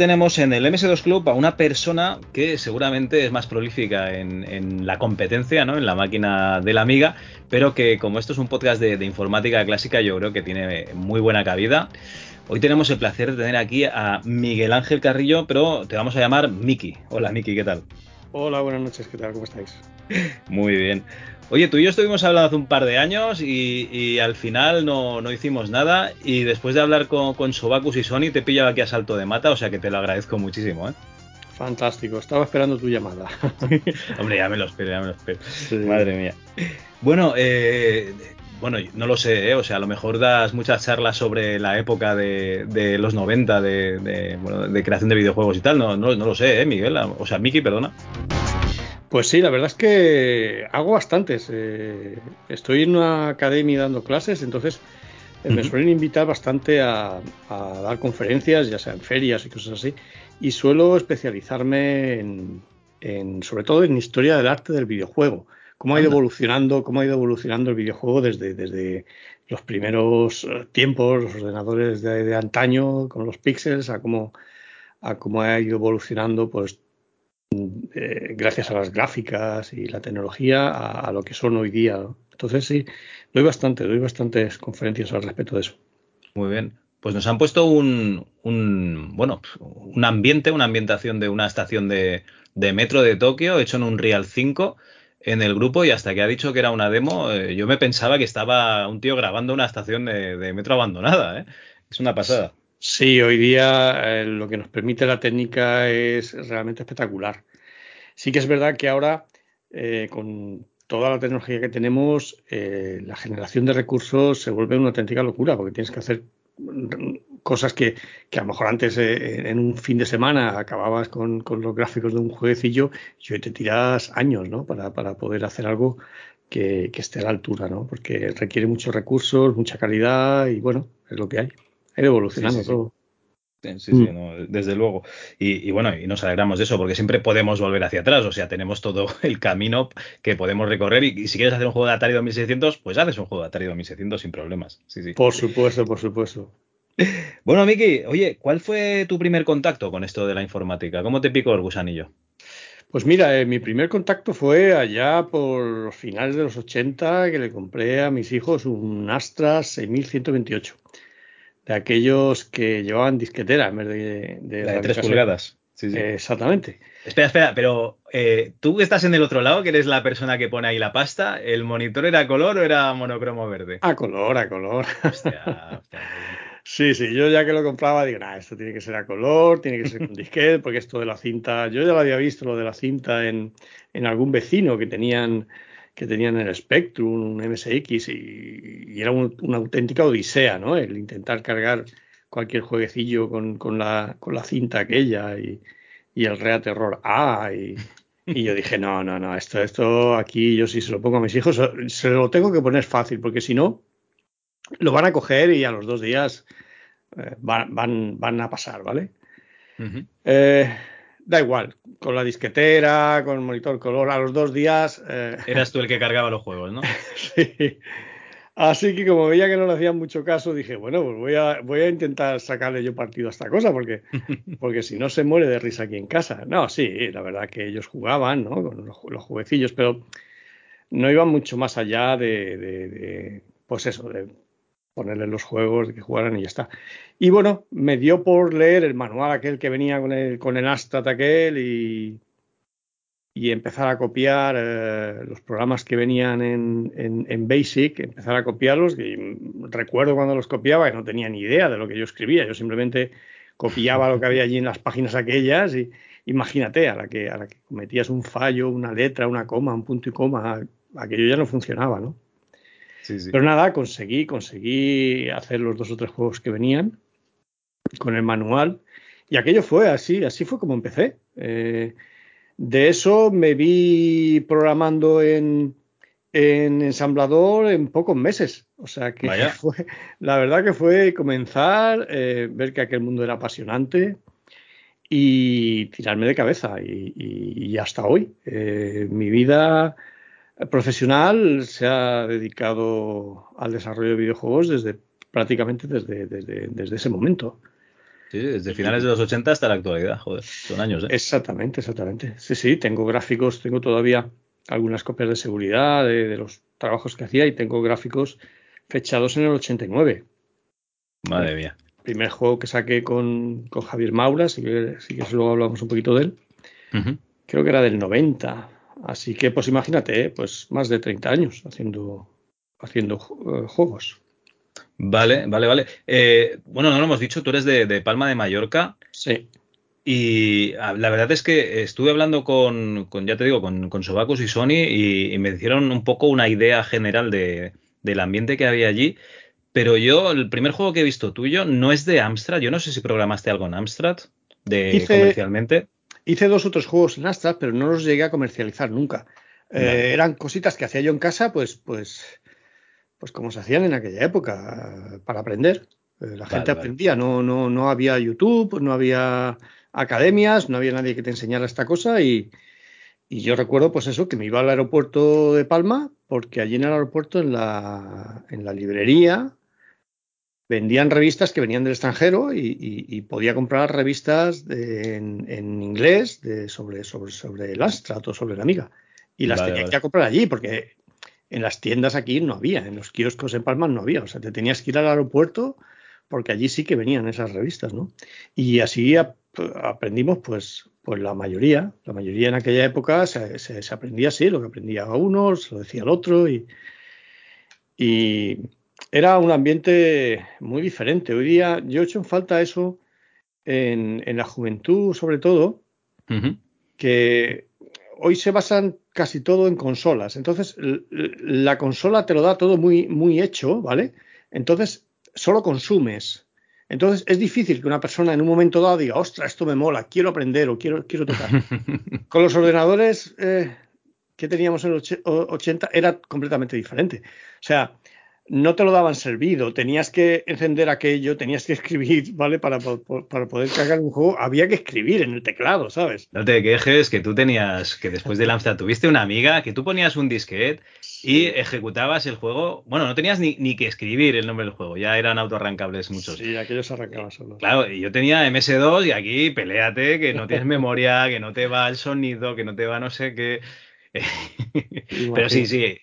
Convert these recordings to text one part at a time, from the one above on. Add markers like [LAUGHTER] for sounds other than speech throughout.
Tenemos en el MS2 Club a una persona que seguramente es más prolífica en, la competencia, ¿no? En la máquina de la amiga, pero que como esto es un podcast de, informática clásica, yo creo que tiene muy buena cabida. Hoy tenemos el placer de tener aquí a Miguel Ángel Carrillo, pero te vamos a llamar Miki. Hola Miki, ¿qué tal? Hola, buenas noches, ¿qué tal? ¿Cómo estáis? Muy bien. Oye, tú y yo estuvimos hablando hace un par de años y, al final no, hicimos nada. Y después de hablar con, con Sobacus y Sony, te pillaba aquí a salto de mata, o sea que te lo agradezco muchísimo. ¿eh? Fantástico, estaba esperando tu llamada. [LAUGHS] Hombre, ya me lo espero, ya me lo espero. Madre mía. Bueno, eh, bueno, no lo sé, ¿eh? o sea, a lo mejor das muchas charlas sobre la época de, los 90, de, creación de videojuegos y tal, no, no, no lo sé, ¿eh, Miguel? O sea, Miki, perdona. Pues sí, la verdad es que hago bastantes. Eh, estoy en una academia dando clases, entonces eh, me suelen invitar bastante a, dar conferencias, ya sea en ferias y cosas así, y suelo especializarme en, sobre todo en historia del arte del videojuego. Cómo ha ido evolucionando, cómo ha ido evolucionando el videojuego desde, desde los primeros eh, tiempos, los ordenadores de, antaño con los píxeles, a cómo, a cómo ha ido evolucionando pues eh, gracias a las gráficas y la tecnología a, lo que son hoy día. Entonces sí, doy bastante, doy bastantes conferencias al respecto de eso. Muy bien. Pues nos han puesto un, bueno, un ambiente, una ambientación de una estación de, metro de Tokio hecho en un Real 5 en el grupo y hasta que ha dicho que era una demo, eh, yo me pensaba que estaba un tío grabando una estación de, metro abandonada. ¿eh? Es una pasada. Sí, hoy día eh, lo que nos permite la técnica es realmente espectacular. Sí que es verdad que ahora, eh, con toda la tecnología que tenemos, la generación de recursos se vuelve una auténtica locura, porque tienes que hacer cosas que, a lo mejor antes en un fin de semana acababas con, los gráficos de un jueguecillo y hoy te tiras años ¿no? para, poder hacer algo que, que, esté a la altura, ¿no? porque requiere muchos recursos, mucha calidad y bueno, es lo que hay evolucionando todo. Sí, sí, mm. desde luego. Y, bueno, y nos alegramos de eso, porque siempre podemos volver hacia atrás. O sea, tenemos todo [LAUGHS] el camino que podemos recorrer. Y, si quieres hacer un juego de Atari 2600, pues haces un juego de Atari 2600 sin problemas. Sí, sí. Por supuesto, por supuesto. Bueno, Miki, oye, ¿cuál fue tu primer contacto con esto de la informática? ¿Cómo te picó el gusanillo? Pues mira, eh, mi primer contacto fue allá por finales de los 80 que le compré a mis hijos un Astra 6128 de aquellos que llevaban disquetera en vez de, la de 3 pulgadas. Sí, sí. exactamente. Espera, espera, pero eh, tú que estás en el otro lado, que eres la persona que pone ahí la pasta, ¿el monitor era color o era monocromo verde? A color, a color. [LAUGHS] Sí, sí, yo ya que lo compraba digo, nah, esto tiene que ser a color, tiene que ser con [LAUGHS] disquete, porque esto de la cinta, yo ya lo había visto, lo de la cinta en, en algún vecino que tenían que tenían el Spectrum, un MSX, y, era una auténtica odisea, ¿no? El intentar cargar cualquier jueguecillo con, con, la, con la cinta aquella y, y el Rea Terror A. Y, y, yo dije, no, no, no, esto, esto aquí yo si se lo pongo a mis hijos, se lo tengo que poner fácil, porque si no, lo van a coger y a los dos días eh, van, van, van, a pasar, ¿vale? da igual, con la disquetera, con el monitor color, a los dos días. Eh, Eras tú el que cargaba los juegos, ¿no? [LAUGHS] sí. Así que como veía que no le hacían mucho caso, dije, bueno, pues voy a, voy a intentar sacarle yo partido a esta cosa, porque, [LAUGHS] porque si no se muere de risa aquí en casa. No, sí, la verdad que ellos jugaban, ¿no? Con los, jueguecillos, pero no iban mucho más allá de, de pues eso, de ponerle los juegos, que jugaran y ya está. Y bueno, me dio por leer el manual aquel que venía con el, con el Astat aquel y, y empezar a copiar eh, los programas que venían en, en, Basic, empezar a copiarlos. Y recuerdo cuando los copiaba y no tenía ni idea de lo que yo escribía, yo simplemente copiaba lo que había allí en las páginas aquellas y imagínate, a la que, a la que cometías un fallo, una letra, una coma, un punto y coma, aquello ya no funcionaba, ¿no? Pero nada, conseguí, conseguí hacer los dos o tres juegos que venían con el manual. Y aquello fue así, así fue como empecé. Eh, de eso me vi programando en, en ensamblador en pocos meses. O sea que [LAUGHS] fue, la verdad que fue comenzar, eh, ver que aquel mundo era apasionante y tirarme de cabeza. Y, hasta hoy. Eh, mi vida profesional se ha dedicado al desarrollo de videojuegos desde prácticamente desde, desde, ese momento. Sí, desde finales de los 80 hasta la actualidad, joder, son años, ¿eh? Exactamente, exactamente. Sí, sí, tengo gráficos, tengo todavía algunas copias de seguridad de, los trabajos que hacía y tengo gráficos fechados en el 89. Madre mía. Primer juego que saqué con, Javier Maura, si que, si que luego hablamos un poquito de él. Creo que era del 90. Así que, pues imagínate, ¿eh? pues más de 30 años haciendo, haciendo eh, juegos. Vale, vale, vale. Eh, bueno, no lo hemos dicho, tú eres de, Palma de Mallorca. Sí. Y ah, la verdad es que estuve hablando con, ya te digo, con, con Sobacus y Sony y, me hicieron un poco una idea general de, del ambiente que había allí. Pero yo, el primer juego que he visto tuyo no es de Amstrad. Yo no sé si programaste algo en Amstrad de comercialmente. Hice dos otros juegos en Astra, pero no los llegué a comercializar nunca. Eh, eran cositas que hacía yo en casa, pues, pues, pues como se hacían en aquella época, para aprender. Eh, la gente aprendía, no, no, no había YouTube, no había academias, no había nadie que te enseñara esta cosa y, y yo recuerdo, pues eso, que me iba al aeropuerto de Palma, porque allí en el aeropuerto, en la, en la librería, vendían revistas que venían del extranjero y, podía comprar revistas en, inglés de, sobre, sobre, sobre el Astra o sobre la Amiga. Y las tenía que comprar allí porque en las tiendas aquí no había, en los kioscos en Palma no había. O sea, te tenías que ir al aeropuerto porque allí sí que venían esas revistas, ¿no? Y así aprendimos, pues, pues la mayoría. La mayoría en aquella época se, se, aprendía así, lo que aprendía uno, se lo decía el otro y, y era un ambiente muy diferente. Hoy día yo he hecho en falta eso en, la juventud, sobre todo, que hoy se basan casi todo en consolas. Entonces, la consola te lo da todo muy, muy hecho, ¿vale? Entonces, solo consumes. Entonces, es difícil que una persona en un momento dado diga, ostras, esto me mola, quiero aprender o quiero, quiero tocar. [LAUGHS] Con los ordenadores eh, que teníamos en los 80 era completamente diferente. O sea, no te lo daban servido, tenías que encender aquello, tenías que [LAUGHS] escribir, ¿vale? Para, para, poder cargar un juego, había que escribir en el teclado, ¿sabes? No te quejes que tú tenías, que después del Amstrad tuviste una amiga, que tú ponías un disquete y ejecutabas el juego, bueno, no tenías ni, ni, que escribir el nombre del juego, ya eran autoarrancables muchos. Sí, aquellos arrancaban solos. Claro, y yo tenía MS2 y aquí peleate, que no tienes memoria, que no te va el sonido, que no te va no sé qué... [LAUGHS] Pero sí, sí,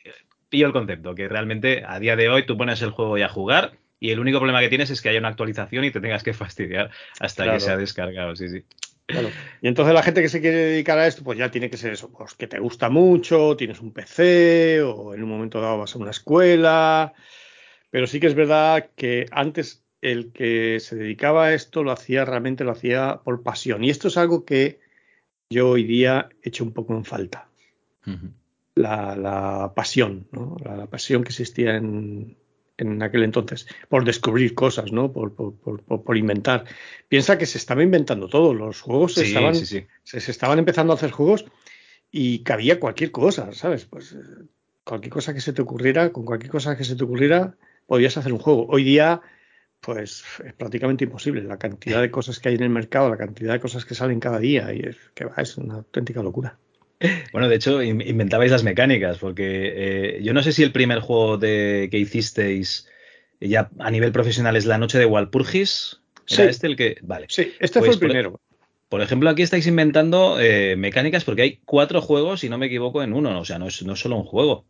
pillo el concepto, que realmente a día de hoy tú pones el juego y a jugar y el único problema que tienes es que haya una actualización y te tengas que [LAUGHS] fastidiar hasta que se ha descargado, sí, sí. Claro. Y entonces la gente que se quiere dedicar a esto, pues ya tiene que ser eso, pues que te gusta mucho, tienes un PC o en un momento dado vas a una escuela. Pero sí que es verdad que antes el que se dedicaba a esto lo hacía realmente, lo hacía por pasión. Y esto es algo que yo hoy día echo un poco en falta la, pasión, ¿no? la, pasión que existía en, en, aquel entonces, por descubrir cosas, ¿no? Por, por, por, inventar. Piensa que se estaba inventando todo, los juegos se, estaban, Se, estaban empezando a hacer juegos y cabía cualquier cosa, ¿sabes? Pues eh, cualquier cosa que se te ocurriera, con cualquier cosa que se te ocurriera, podías hacer un juego. Hoy día, pues es prácticamente imposible. La cantidad de cosas que hay en el mercado, la cantidad de cosas que salen cada día, y es, que va, es una auténtica locura. Bueno, de hecho, inventabais las mecánicas, porque eh, yo no sé si el primer juego de, que hicisteis ya a nivel profesional es La Noche de Walpurgis. ¿Era sí. este el que.? Vale. Sí, este fue pues el primero. Por, ejemplo, aquí estáis inventando eh, mecánicas porque hay cuatro juegos, si no me equivoco, en uno. O sea, no es, no es solo un juego.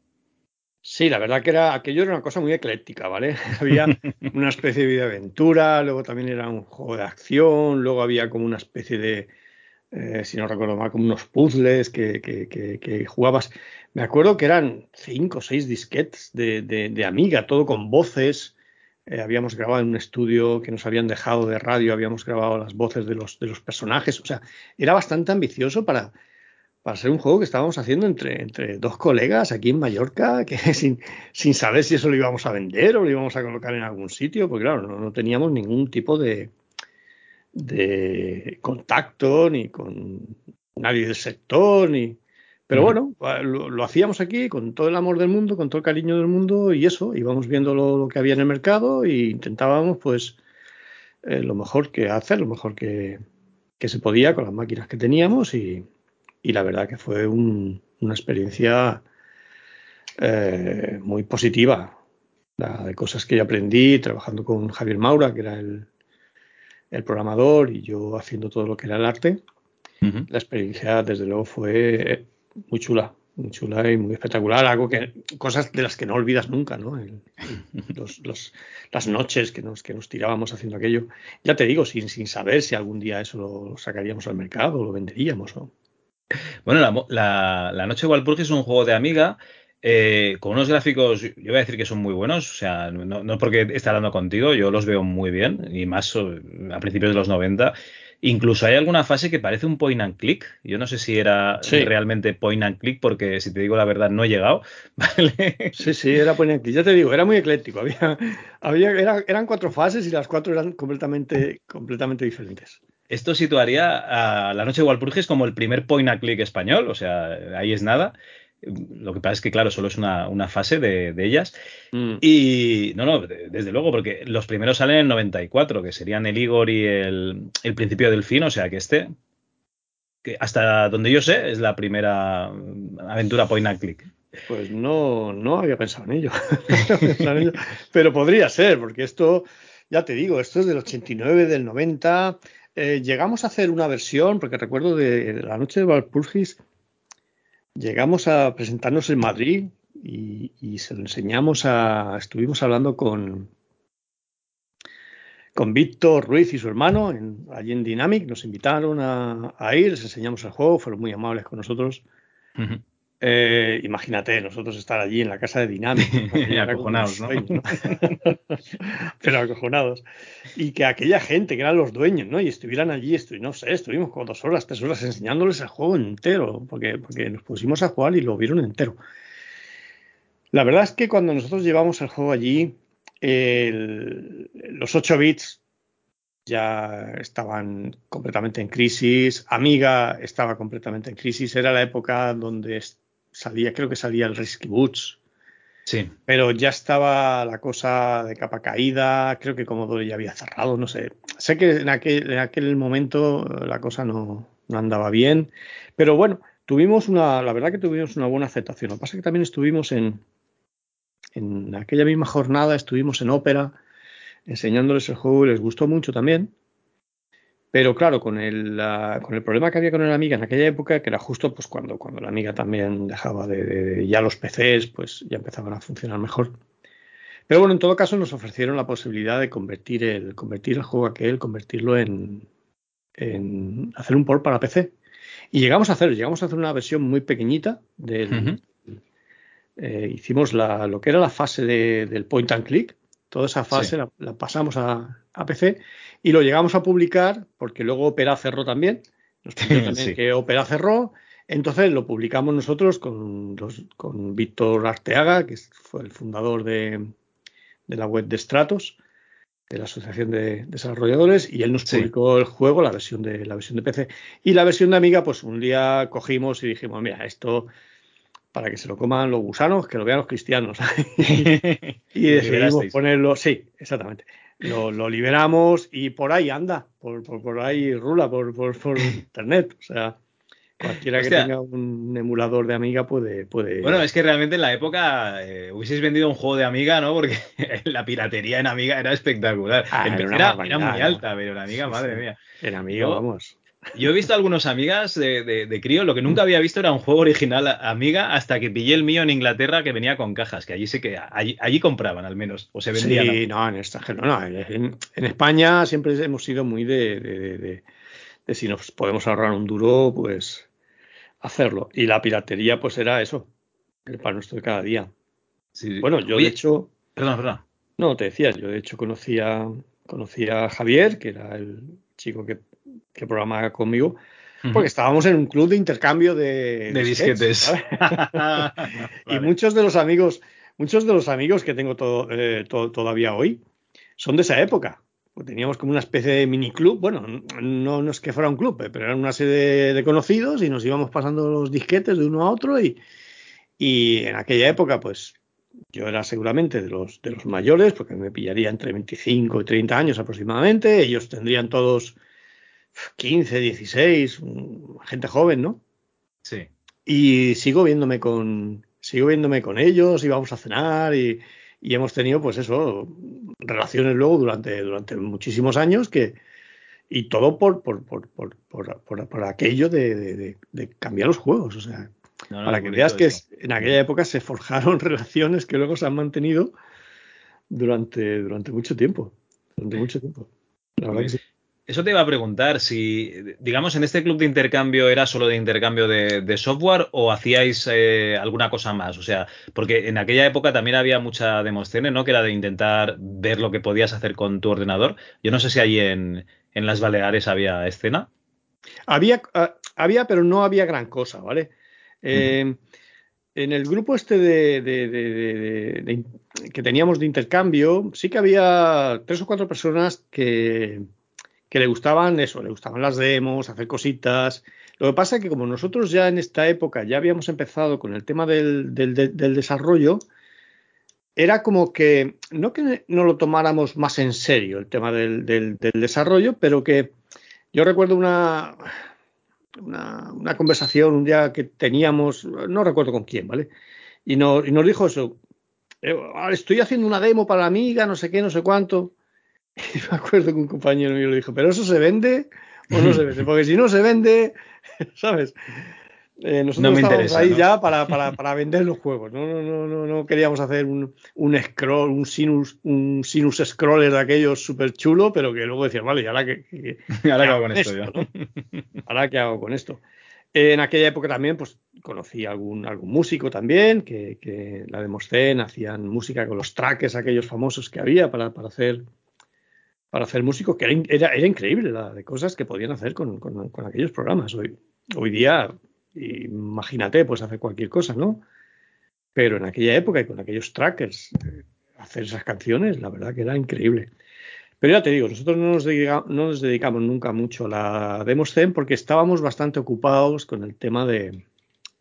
Sí, la verdad que era aquello era una cosa muy ecléctica, ¿vale? [LAUGHS] Había una especie de aventura, luego también era un juego de acción, luego había como una especie de, eh, si no recuerdo mal, como unos puzzles que, que, jugabas. Me acuerdo que eran cinco o seis disquetes de, de, Amiga, todo con voces. Eh, habíamos grabado en un estudio que nos habían dejado de radio, habíamos grabado las voces de los, de los personajes. O sea, era bastante ambicioso para, para ser un juego que estábamos haciendo entre, entre dos colegas aquí en Mallorca, que [LAUGHS] sin, sin saber si eso lo íbamos a vender o lo íbamos a colocar en algún sitio, porque claro, no, no teníamos ningún tipo de, de contacto ni con nadie del sector, ni... Pero bueno, lo, hacíamos aquí con todo el amor del mundo, con todo el cariño del mundo y eso, íbamos viendo lo, que había en el mercado e intentábamos pues eh, lo mejor que hacer, lo mejor que, que, se podía con las máquinas que teníamos y, y la verdad que fue una experiencia eh, muy positiva, de cosas que yo aprendí trabajando con Javier Maura, que era el, el programador y yo haciendo todo lo que era el arte. La experiencia, desde luego, fue muy chula, muy chula y muy espectacular. Algo que, cosas de las que no olvidas nunca, ¿no? las noches que nos, que nos tirábamos haciendo aquello. Ya te digo, sin, sin saber si algún día eso lo sacaríamos al mercado o lo venderíamos. Bueno, la, la, Noche de Walpurgis es un juego de amiga eh, con unos gráficos, yo voy a decir que son muy buenos, o sea, no, no porque esté hablando contigo, yo los veo muy bien, y más a principios de los 90. Incluso hay alguna fase que parece un point and click. Yo no sé si era realmente point and click, porque si te digo la verdad, no he llegado. [LAUGHS] Sí, sí, era point and click. Ya te digo, era muy ecléctico. Había, había, eran cuatro fases y las cuatro eran completamente, completamente diferentes. Esto situaría a La Noche de Walpurgis como el primer point and click español, o sea, ahí es nada. Lo que pasa es que, claro, solo es una, fase de, ellas. Mm. Y no, no, desde luego, porque los primeros salen en 94, que serían el Igor y el, principio del fin, o sea que este, que hasta donde yo sé, es la primera aventura point and click. Pues no, no había pensado en ello. [LAUGHS] Pero podría ser, porque esto, ya te digo, esto es del 89, del 90. Eh, llegamos a hacer una versión, porque recuerdo de la noche de Valpurgis, llegamos a presentarnos en Madrid y, se lo enseñamos a. Estuvimos hablando con, con Víctor Ruiz y su hermano allí en Dynamic. Nos invitaron a, ir, les enseñamos el juego, fueron muy amables con nosotros. Eh, imagínate, nosotros estar allí en la casa de Dinámico. [LAUGHS] acojonados, ¿no? [LAUGHS] Pero acojonados. Y que aquella gente que eran los dueños, ¿no? Y estuvieran allí, no sé, estuvimos como dos horas, tres horas enseñándoles el juego entero, porque, porque nos pusimos a jugar y lo vieron entero. La verdad es que cuando nosotros llevamos el juego allí, los 8 bits ya estaban completamente en crisis, Amiga estaba completamente en crisis, era la época donde salía, creo que salía el Risky Boots. Sí. Pero ya estaba la cosa de capa caída, creo que Commodore ya había cerrado, no sé. Sé que en aquel, en aquel momento la cosa no, andaba bien, pero bueno, tuvimos una, la verdad que tuvimos una buena aceptación. Lo que pasa es que también estuvimos en, en aquella misma jornada, estuvimos en ópera enseñándoles el juego y les gustó mucho también. Pero claro, con el, con el problema que había con el Amiga en aquella época, que era justo pues cuando, cuando la Amiga también dejaba de, ya los PCs, pues ya empezaban a funcionar mejor. Pero bueno, en todo caso nos ofrecieron la posibilidad de convertir el, convertir el juego aquel, convertirlo en, en hacer un port para PC. Y llegamos a hacer, llegamos a hacer una versión muy pequeñita del, eh, hicimos la, lo que era la fase del point and click, toda esa fase la, pasamos a, a, PC y lo llegamos a publicar porque luego Opera cerró también. Nos [LAUGHS] también que Opera cerró. Entonces lo publicamos nosotros con, con Víctor Arteaga, que fue el fundador de, la web de Stratos, de la Asociación de Desarrolladores, y él nos publicó el juego, la versión de la versión de PC. Y la versión de Amiga, pues un día cogimos y dijimos, mira, esto para que se lo coman los gusanos, que lo vean los cristianos. [LAUGHS] y [LAUGHS] decidimos ponerlo, sí, exactamente. Lo, liberamos y por ahí anda, por, por, ahí rula, por, por, [LAUGHS] internet. O sea, cualquiera que tenga un emulador de Amiga puede, puede. Bueno, es que realmente en la época eh, hubieseis vendido un juego de Amiga, ¿no? Porque [LAUGHS] la piratería en Amiga era espectacular. Ah, era, muy alta, pero en Amiga, madre mía. En Amiga, vamos. Yo he visto algunos amigas de, de, crío, lo que nunca había visto era un juego original amiga hasta que pillé el mío en Inglaterra que venía con cajas, que allí sí que allí, compraban al menos, o se vendían. Sí, no, en extranjero no. En, España siempre hemos sido muy de, de, si nos podemos ahorrar un duro, pues hacerlo. Y la piratería, pues era eso, el pan nuestro de cada día. Bueno, yo de hecho. Perdón, perdón. No, te decías, yo de hecho conocía, conocía a Javier, que era el chico que que programaba conmigo, porque estábamos en un club de intercambio de, de disquetes. [LAUGHS] Y muchos de los amigos, muchos de los amigos que tengo eh, todavía hoy son de esa época. Pues teníamos como una especie de mini club, bueno, no, no es que fuera un club, pero eran una serie de, conocidos y nos íbamos pasando los disquetes de uno a otro y, y en aquella época, pues yo era seguramente de los, de los mayores, porque me pillaría entre 25 y 30 años aproximadamente, ellos tendrían todos 15, 16, gente joven, ¿no? Sí. Y sigo viéndome con, sigo viéndome con ellos, íbamos a cenar y, y hemos tenido, pues eso, relaciones luego durante, durante muchísimos años que, y todo por, por, por, por, por aquello de, de, cambiar los juegos. O sea, para que veas que en aquella época se forjaron [LAUGHS] relaciones que luego se han mantenido durante, durante mucho tiempo. Durante mucho tiempo. La verdad que sí. Eso te iba a preguntar, si, digamos, en este club de intercambio era solo de intercambio de, software o hacíais eh, alguna cosa más. O sea, porque en aquella época también había mucha demoscene, ¿no? Que era de intentar ver lo que podías hacer con tu ordenador. Yo no sé si allí en, las Baleares había escena. Había, ah, había, pero no había gran cosa, ¿vale? Eh, en el grupo este de, que teníamos de intercambio, sí que había tres o cuatro personas que que le gustaban eso, le gustaban las demos, hacer cositas. Lo que pasa es que como nosotros ya en esta época ya habíamos empezado con el tema del, desarrollo, era como que no que no lo tomáramos más en serio el tema del, desarrollo, pero que yo recuerdo una, una, conversación un día que teníamos, no recuerdo con quién, ¿vale? Y, y nos dijo eso, eh, estoy haciendo una demo para la amiga, no sé qué, no sé cuánto. Y [LAUGHS] me acuerdo que un compañero mío le dijo, ¿pero eso se vende o no se vende? Porque si no se vende, [LAUGHS] ¿sabes? Eh, nosotros no estábamos ahí ya para, para, para, vender los juegos. No, no, no, no, no queríamos hacer un, un, scroll, un sinus, un sinus scroller de aquellos súper chulo, pero que luego decías, vale, ¿y ahora qué, [LAUGHS] ¿Ahora qué hago con esto? ¿no? ¿Ahora qué hago con esto? en aquella época también, pues conocí algún, algún músico también, que, que la de Moscén hacían música con los trackers aquellos famosos que había para, para hacer para hacer músicos, que era, era, increíble la de cosas que podían hacer con, con, aquellos programas. Hoy, hoy día, imagínate, pues hacer cualquier cosa, ¿no? Pero en aquella época y con aquellos trackers, eh, hacer esas canciones, la verdad que era increíble. Pero ya te digo, nosotros no nos, dedicamos, no nos dedicamos nunca mucho a la Demoscene porque estábamos bastante ocupados con el tema de,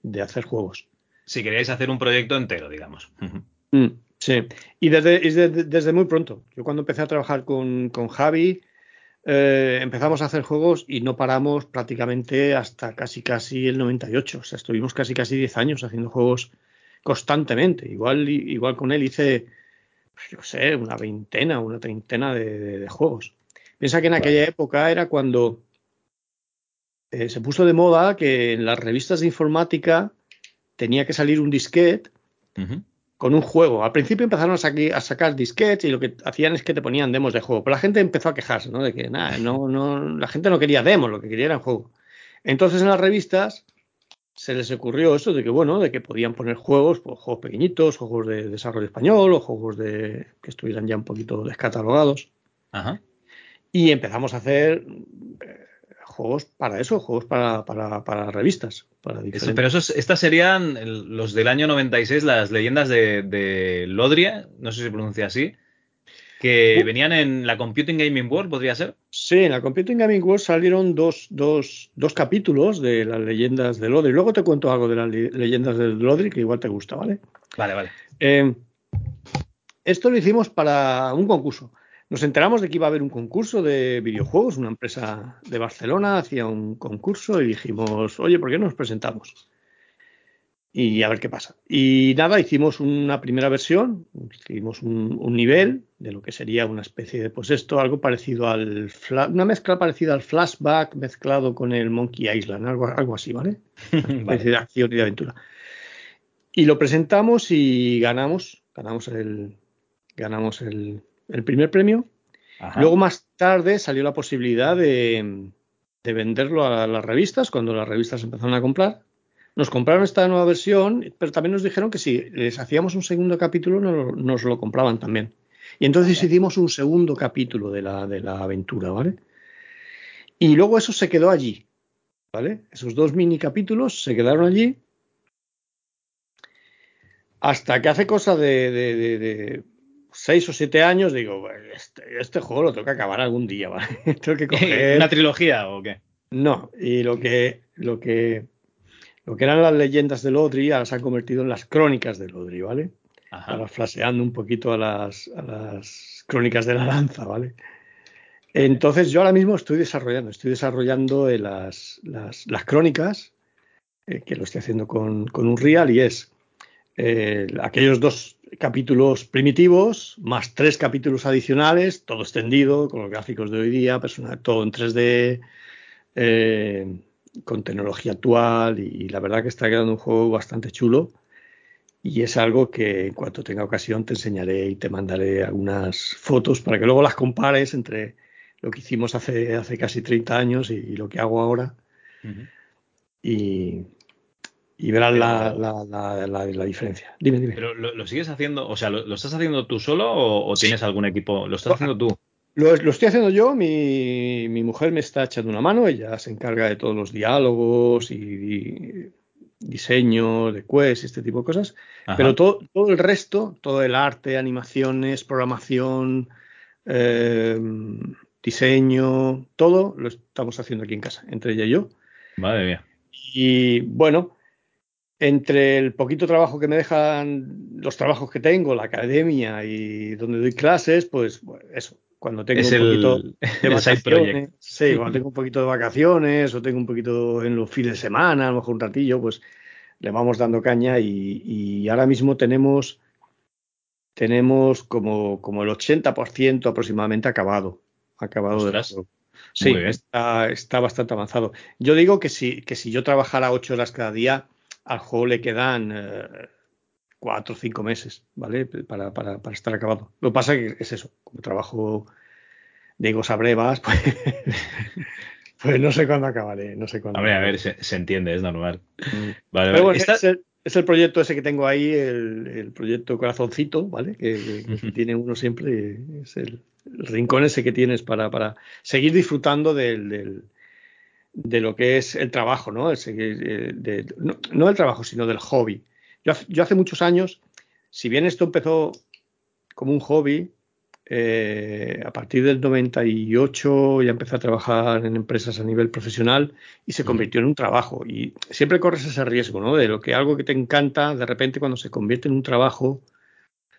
de hacer juegos. Si queríais hacer un proyecto entero, digamos. Sí, y desde, desde, muy pronto. Yo cuando empecé a trabajar con, con Javi, eh, empezamos a hacer juegos y no paramos prácticamente hasta casi casi el 98. O sea, estuvimos casi casi 10 años haciendo juegos constantemente. Igual, igual con él hice, pues, yo sé, una veintena, una treintena de, juegos. Piensa que en aquella época era cuando eh, se puso de moda que en las revistas de informática tenía que salir un disquete con un juego. Al principio empezaron a, sacar disquetes y lo que hacían es que te ponían demos de juego. Pero la gente empezó a quejarse, ¿no? De que nada, no, no, la gente no quería demos, lo que quería era juego. Entonces en las revistas se les ocurrió eso de que, bueno, de que podían poner juegos, pues, juegos pequeñitos, juegos de desarrollo español o juegos de que estuvieran ya un poquito descatalogados. Ajá. Y empezamos a hacer juegos para eso, juegos para, para, para revistas. Para pero esos, estas serían los del año 96, las leyendas de, de Lodria, no sé si se pronuncia así, que venían en la Computing Gaming World, ¿podría ser? Sí, en la Computing Gaming World salieron dos, dos, dos capítulos de las leyendas de Lodri. Luego te cuento algo de las leyendas de Lodri que igual te gusta, ¿vale? Vale, vale. Eh, esto lo hicimos para un concurso nos enteramos de que iba a haber un concurso de videojuegos, una empresa de Barcelona hacía un concurso y dijimos, oye, ¿por qué no nos presentamos? Y a ver qué pasa. Y nada, hicimos una primera versión, hicimos un, nivel de lo que sería una especie de, pues esto, algo parecido al, una mezcla parecida al flashback mezclado con el Monkey Island, algo, algo así, ¿vale? [LAUGHS] vale. de acción y de aventura. Y lo presentamos y ganamos, ganamos el, ganamos el, el primer premio. Luego más tarde salió la posibilidad de, venderlo a las revistas, cuando las revistas empezaron a comprar. Nos compraron esta nueva versión, pero también nos dijeron que si les hacíamos un segundo capítulo nos, lo compraban también. Y entonces hicimos un segundo capítulo de la, de la aventura, ¿vale? Y luego eso se quedó allí. ¿vale? Esos dos mini capítulos se quedaron allí hasta que hace cosa de, de, seis o siete años digo, este, este, juego lo tengo que acabar algún día, ¿vale? [LAUGHS] tengo que coger... ¿Una trilogía o qué? No, y lo que, lo que, lo que eran las leyendas de Lodri ahora se han convertido en las crónicas de Lodri, ¿vale? Ahora flaseando un poquito a las, a las crónicas de la lanza, ¿vale? Entonces yo ahora mismo estoy desarrollando, estoy desarrollando eh, las, las, las, crónicas, eh, que lo estoy haciendo con, con un real y es eh, aquellos dos capítulos primitivos, más tres capítulos adicionales, todo extendido, con los gráficos de hoy día, personal, todo en 3D, eh, con tecnología actual, y, la verdad que está quedando un juego bastante chulo. Y es algo que en cuanto tenga ocasión te enseñaré y te mandaré algunas fotos para que luego las compares entre lo que hicimos hace, hace casi 30 años y, lo que hago ahora. Y, y verás la, la, la, diferencia. Dime, dime. Pero lo, sigues haciendo, o sea, ¿lo, estás haciendo tú solo o, tienes algún equipo? ¿Lo estás haciendo tú? Lo, estoy haciendo yo, mi, mi, mujer me está echando una mano, ella se encarga de todos los diálogos y, diseño de quest y este tipo de cosas. Pero todo, todo el resto, todo el arte, animaciones, programación, eh, diseño, todo lo estamos haciendo aquí en casa, entre ella y yo. Madre mía. Y bueno, entre el poquito trabajo que me dejan, los trabajos que tengo, la academia y donde doy clases, pues eso, cuando tengo un poquito [LAUGHS] de vacaciones, sí, cuando tengo un poquito de vacaciones o tengo un poquito en los fines de semana, a lo mejor un ratillo, pues le vamos dando caña y, ahora mismo tenemos tenemos como, como el 80% aproximadamente acabado. Acabado de Sí, está, está bastante avanzado. Yo digo que si, que si yo trabajara ocho horas cada día, al juego le quedan eh, cuatro o cinco meses, ¿vale? Para, para, para, estar acabado. Lo que pasa es que es eso, como trabajo de a brevas, [LAUGHS] pues, pues, no sé cuándo acabaré, no sé cuándo. A ver, a ver, se, entiende, es normal. Mm. Vale, Pero bueno, es, el, proyecto ese que tengo ahí, el, proyecto Corazoncito, ¿vale? Que, tiene uno siempre, es el, rincón ese que tienes para, para seguir disfrutando del de lo que es el trabajo, ¿no? Eh, no, el trabajo, sino del hobby. Yo, hace muchos años, si bien esto empezó como un hobby, eh, a partir del 98 ya empecé a trabajar en empresas a nivel profesional y se convirtió en un trabajo. Y siempre corres ese riesgo, ¿no? De lo que algo que te encanta, de repente cuando se convierte en un trabajo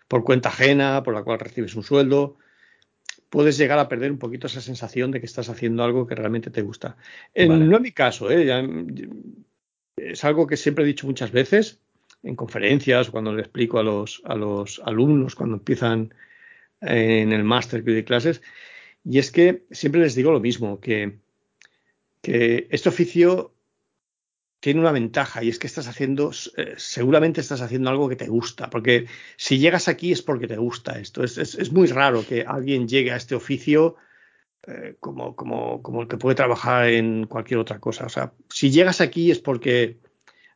por cuenta ajena, por la cual recibes un sueldo, puedes llegar a perder un poquito esa sensación de que estás haciendo algo que realmente te gusta. No es mi caso, ¿eh? es algo que siempre he dicho muchas veces en conferencias o cuando le explico a los, a los alumnos cuando empiezan en el máster que doy clases, y es que siempre les digo lo mismo, que, que este oficio tiene una ventaja y es que estás haciendo, eh, seguramente estás haciendo algo que te gusta, porque si llegas aquí es porque te gusta esto. Es, es, muy raro que alguien llegue a este oficio eh, como, como, como el que puede trabajar en cualquier otra cosa. O sea, si llegas aquí es porque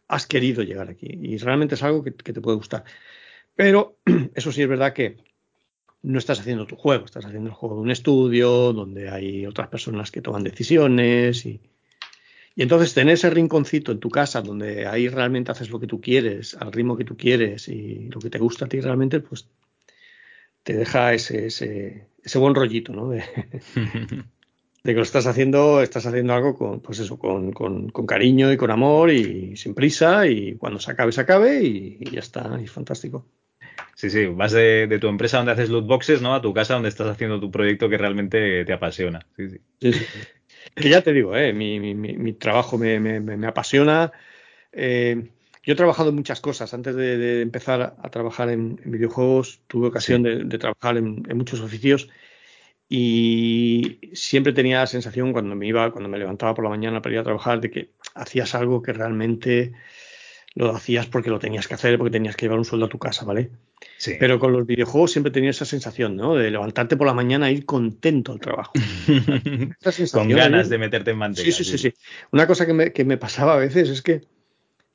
has querido llegar aquí y realmente es algo que, que te puede gustar. Pero [CLEARS THROAT] eso sí es verdad que no estás haciendo tu juego, estás haciendo el juego de un estudio donde hay otras personas que toman decisiones y, y entonces tener ese rinconcito en tu casa donde ahí realmente haces lo que tú quieres, al ritmo que tú quieres y lo que te gusta a ti realmente, pues te deja ese, ese, ese buen rollito, ¿no? De, [LAUGHS] que lo estás haciendo, estás haciendo algo con, pues eso, con, con, con, cariño y con amor y sin prisa y cuando se acabe, se acabe y, ya está, y fantástico. Sí, sí, vas de, de, tu empresa donde haces loot boxes, ¿no? A tu casa donde estás haciendo tu proyecto que realmente te apasiona. Sí, sí. sí, sí. Que ya te digo, eh, mi, mi, mi, trabajo me, me, me apasiona. Eh, yo he trabajado en muchas cosas. Antes de, empezar a trabajar en, videojuegos, tuve ocasión de, trabajar en, muchos oficios y siempre tenía la sensación cuando me iba, cuando me levantaba por la mañana para ir a trabajar, de que hacías algo que realmente lo hacías porque lo tenías que hacer, porque tenías que llevar un sueldo a tu casa, ¿vale? Pero con los videojuegos siempre tenía esa sensación, ¿no? De levantarte por la mañana e ir contento al trabajo. [LAUGHS] con ganas de meterte en manteca. Sí, sí, sí, sí. Una cosa que me, que me, pasaba a veces es que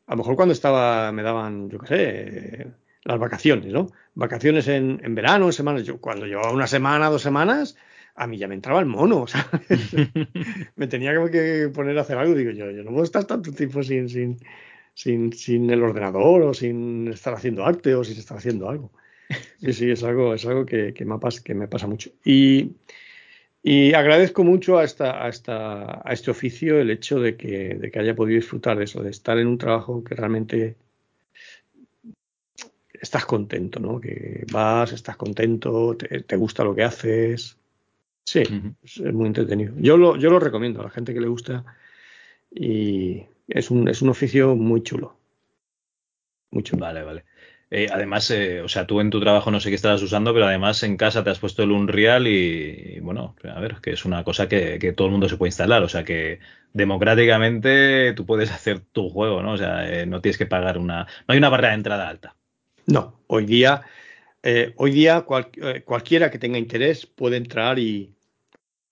a lo mejor cuando estaba, me daban, yo qué sé, las vacaciones, ¿no? Vacaciones en, en verano, en semanas. Yo cuando llevaba una semana, dos semanas, a mí ya me entraba el mono, [LAUGHS] [LAUGHS] me tenía que poner a hacer algo, digo yo, yo no puedo estar tanto tiempo sin, sin, sin, sin el ordenador o sin estar haciendo arte o sin estar haciendo algo. [LAUGHS] Sí, sí, es algo, es algo que, que, me, pasa, que me pasa mucho. Y, y agradezco mucho a, esta, a, esta, a este oficio el hecho de que, de que haya podido disfrutar de eso, de estar en un trabajo que realmente estás contento, ¿no? Que vas, estás contento, te, gusta lo que haces. Sí, es, muy entretenido. Yo lo, yo lo recomiendo a la gente que le gusta y es un, es un oficio muy chulo. Muy chulo. Vale, vale. Eh, además, eh, o sea, tú en tu trabajo no sé qué estarás usando, pero además en casa te has puesto el Unreal y, bueno, a ver, que es una cosa que, todo el mundo se puede instalar, o sea que democráticamente tú puedes hacer tu juego, ¿no? O sea, eh, no tienes que pagar una, no hay una barrera de entrada alta. No, hoy día, hoy día cualquiera que tenga interés puede entrar y,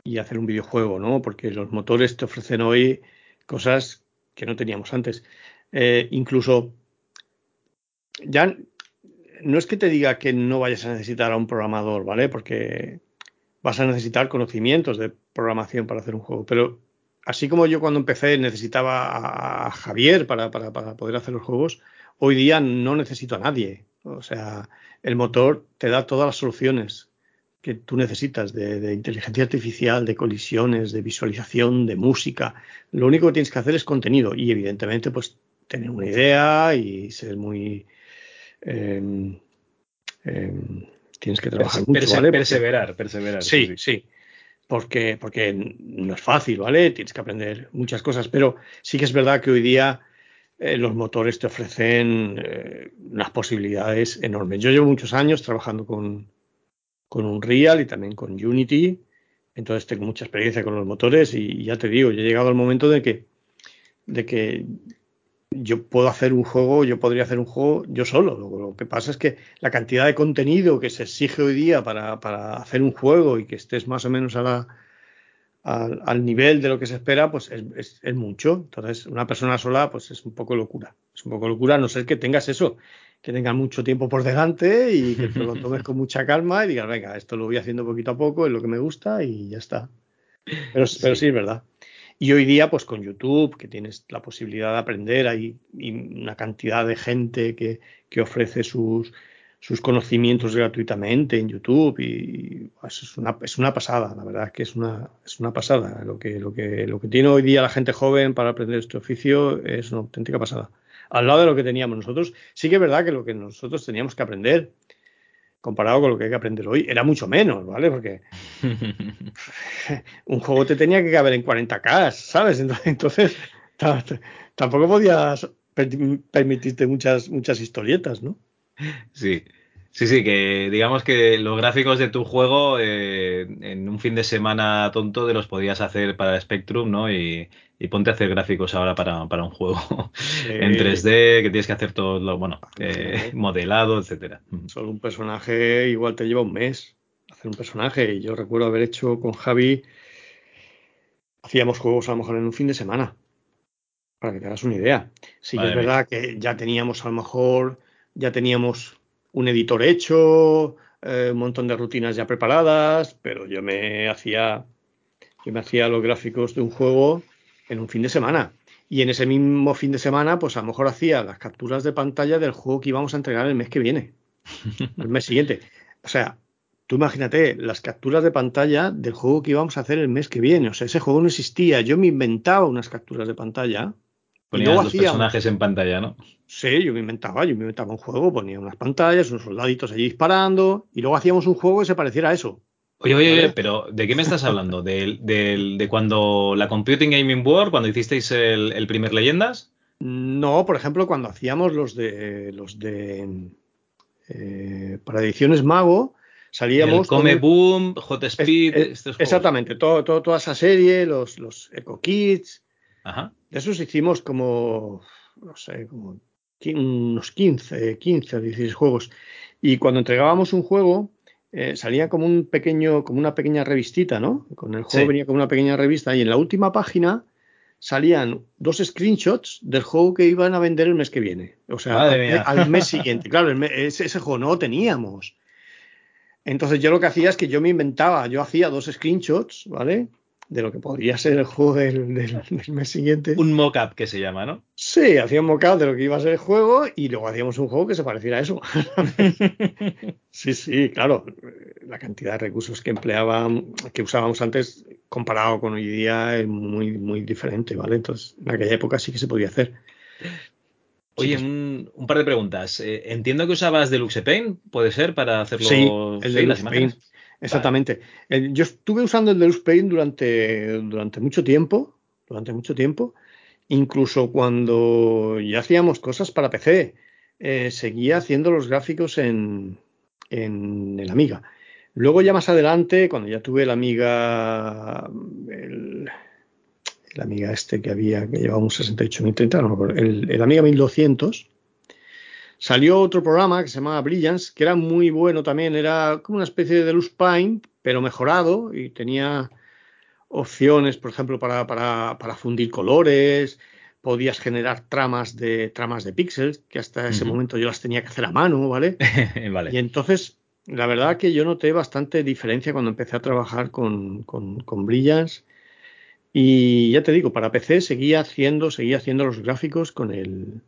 y hacer un videojuego, ¿no? Porque los motores te ofrecen hoy cosas que no teníamos antes. incluso ya no es que te diga que no vayas a necesitar a un programador, ¿vale? Porque vas a necesitar conocimientos de programación para hacer un juego. Pero así como yo cuando empecé necesitaba a Javier para, poder hacer los juegos, hoy día no necesito a nadie. O sea, el motor te da todas las soluciones que tú necesitas de, de, inteligencia artificial, de colisiones, de visualización, de música. Lo único que tienes que hacer es contenido y evidentemente pues tener una idea y ser muy Em, em, tienes que trabajar mucho, ¿vale? Perseverar, perseverar. Sí, sí, Porque, porque no es fácil, ¿vale? Tienes que aprender muchas cosas, pero sí que es verdad que hoy día eh, los motores te ofrecen eh, unas posibilidades enormes. Yo llevo muchos años trabajando con, con Unreal y también con Unity, entonces tengo mucha experiencia con los motores y, ya te digo, ya he llegado al momento de que, de que yo puedo hacer un juego, yo podría hacer un juego yo solo. Lo, que pasa es que la cantidad de contenido que se exige hoy día para, hacer un juego y que estés más o menos a la, al nivel de lo que se espera, pues es, es, mucho. Entonces, una persona sola, pues es un poco locura. Es un poco locura, a no ser que tengas eso, que tengas mucho tiempo por delante y que te lo [LAUGHS] tomes con mucha calma y digas, venga, esto lo voy haciendo poquito a poco, es lo que me gusta y ya está. Pero, pero sí es verdad. Y hoy día, pues con YouTube, que tienes la posibilidad de aprender, hay una cantidad de gente que, que ofrece sus, sus conocimientos gratuitamente en YouTube y pues, es, una, es una pasada, la verdad que es una, es una pasada. Lo que, lo, que, lo que tiene hoy día la gente joven para aprender este oficio es una auténtica pasada. Al lado de lo que teníamos nosotros, sí que es verdad que lo que nosotros teníamos que aprender comparado con lo que hay que aprender hoy, era mucho menos, ¿vale? Porque [LAUGHS] un juego te tenía que caber en 40K, ¿sabes? Entonces, tampoco podías permitirte muchas, muchas historietas, ¿no? Sí. Sí, sí, que digamos que los gráficos de tu juego eh, en un fin de semana tonto de los podías hacer para Spectrum, ¿no? Y, ponte a hacer gráficos ahora para, un juego [LAUGHS] en 3D, que tienes que hacer todo lo, bueno, eh, modelado, etcétera. Solo un personaje igual te lleva un mes hacer un personaje. Y yo recuerdo haber hecho con Javi, hacíamos juegos a lo mejor en un fin de semana, para que te hagas una idea. Sí, es verdad que ya teníamos a lo mejor, ya teníamos un editor hecho, eh, un montón de rutinas ya preparadas, pero yo me hacía yo me hacía los gráficos de un juego en un fin de semana. Y en ese mismo fin de semana, pues a lo mejor hacía las capturas de pantalla del juego que íbamos a entregar el mes que viene, [LAUGHS] el mes siguiente. O sea, tú imagínate las capturas de pantalla del juego que íbamos a hacer el mes que viene. O sea, ese juego no existía. Yo me inventaba unas capturas de pantalla. Ponías los personajes en pantalla, ¿no? Sí, yo me inventaba, yo me inventaba un juego, ponía unas pantallas, unos soldaditos allí disparando, y luego hacíamos un juego que se pareciera a eso. Oye, oye, pero ¿de qué me estás hablando? ¿De, de, cuando la Computing Gaming World, cuando hicisteis el, primer Leyendas? No, por ejemplo, cuando hacíamos los de los de eh, para ediciones Mago, salíamos. El Come Boom, Hot Speed, estos Exactamente, todo, todo, toda esa serie, los, los Eco Kids. Ajá. De esos hicimos como, no sé, como unos 15, 15 o 16 juegos. Y cuando entregábamos un juego, eh, salía como un pequeño, como una pequeña revistita, ¿no? Con el juego venía como una pequeña revista y en la última página salían dos screenshots del juego que iban a vender el mes que viene. O sea, al, mes [LAUGHS] siguiente. Claro, ese, juego no lo teníamos. Entonces yo lo que hacía es que yo me inventaba, yo hacía dos screenshots, ¿vale? De lo que podría ser el juego del, [LAUGHS] del, mes siguiente. Un mock-up que se llama, ¿no? Sí, hacía un mock-up de lo que iba a ser el juego y luego hacíamos un juego que se pareciera a eso. [LAUGHS] sí, sí, claro. La cantidad de recursos que empleábamos, que usábamos antes, comparado con hoy día, es muy, muy diferente, ¿vale? Entonces, en aquella época sí que se podía hacer. Oye, un, un, par de preguntas. Eh, entiendo que usabas Deluxe Paint, ¿puede ser? Para hacerlo. Sí, el sí, Deluxe Paint. Exactamente. El, yo estuve usando el Deluxe Paint durante, durante mucho tiempo. Durante mucho tiempo. Incluso cuando ya hacíamos cosas para PC. Eh, seguía haciendo los gráficos en, en el Amiga. Luego ya más adelante, cuando ya tuve el Amiga, el, el Amiga este que había, que llevaba un 68.030, no, el, el Amiga 1200, salió otro programa que se llamaba Brilliance, que era muy bueno también, era como una especie de Deluxe Paint, pero mejorado y tenía opciones, por ejemplo, para, para, para fundir colores, podías generar tramas de tramas de píxeles, que hasta ese uh -huh. momento yo las tenía que hacer a mano, ¿vale? [LAUGHS] vale. Y entonces, la verdad que yo noté bastante diferencia cuando empecé a trabajar con, con, con Brilliance y ya te digo, para PC seguía haciendo, seguía haciendo los gráficos con el,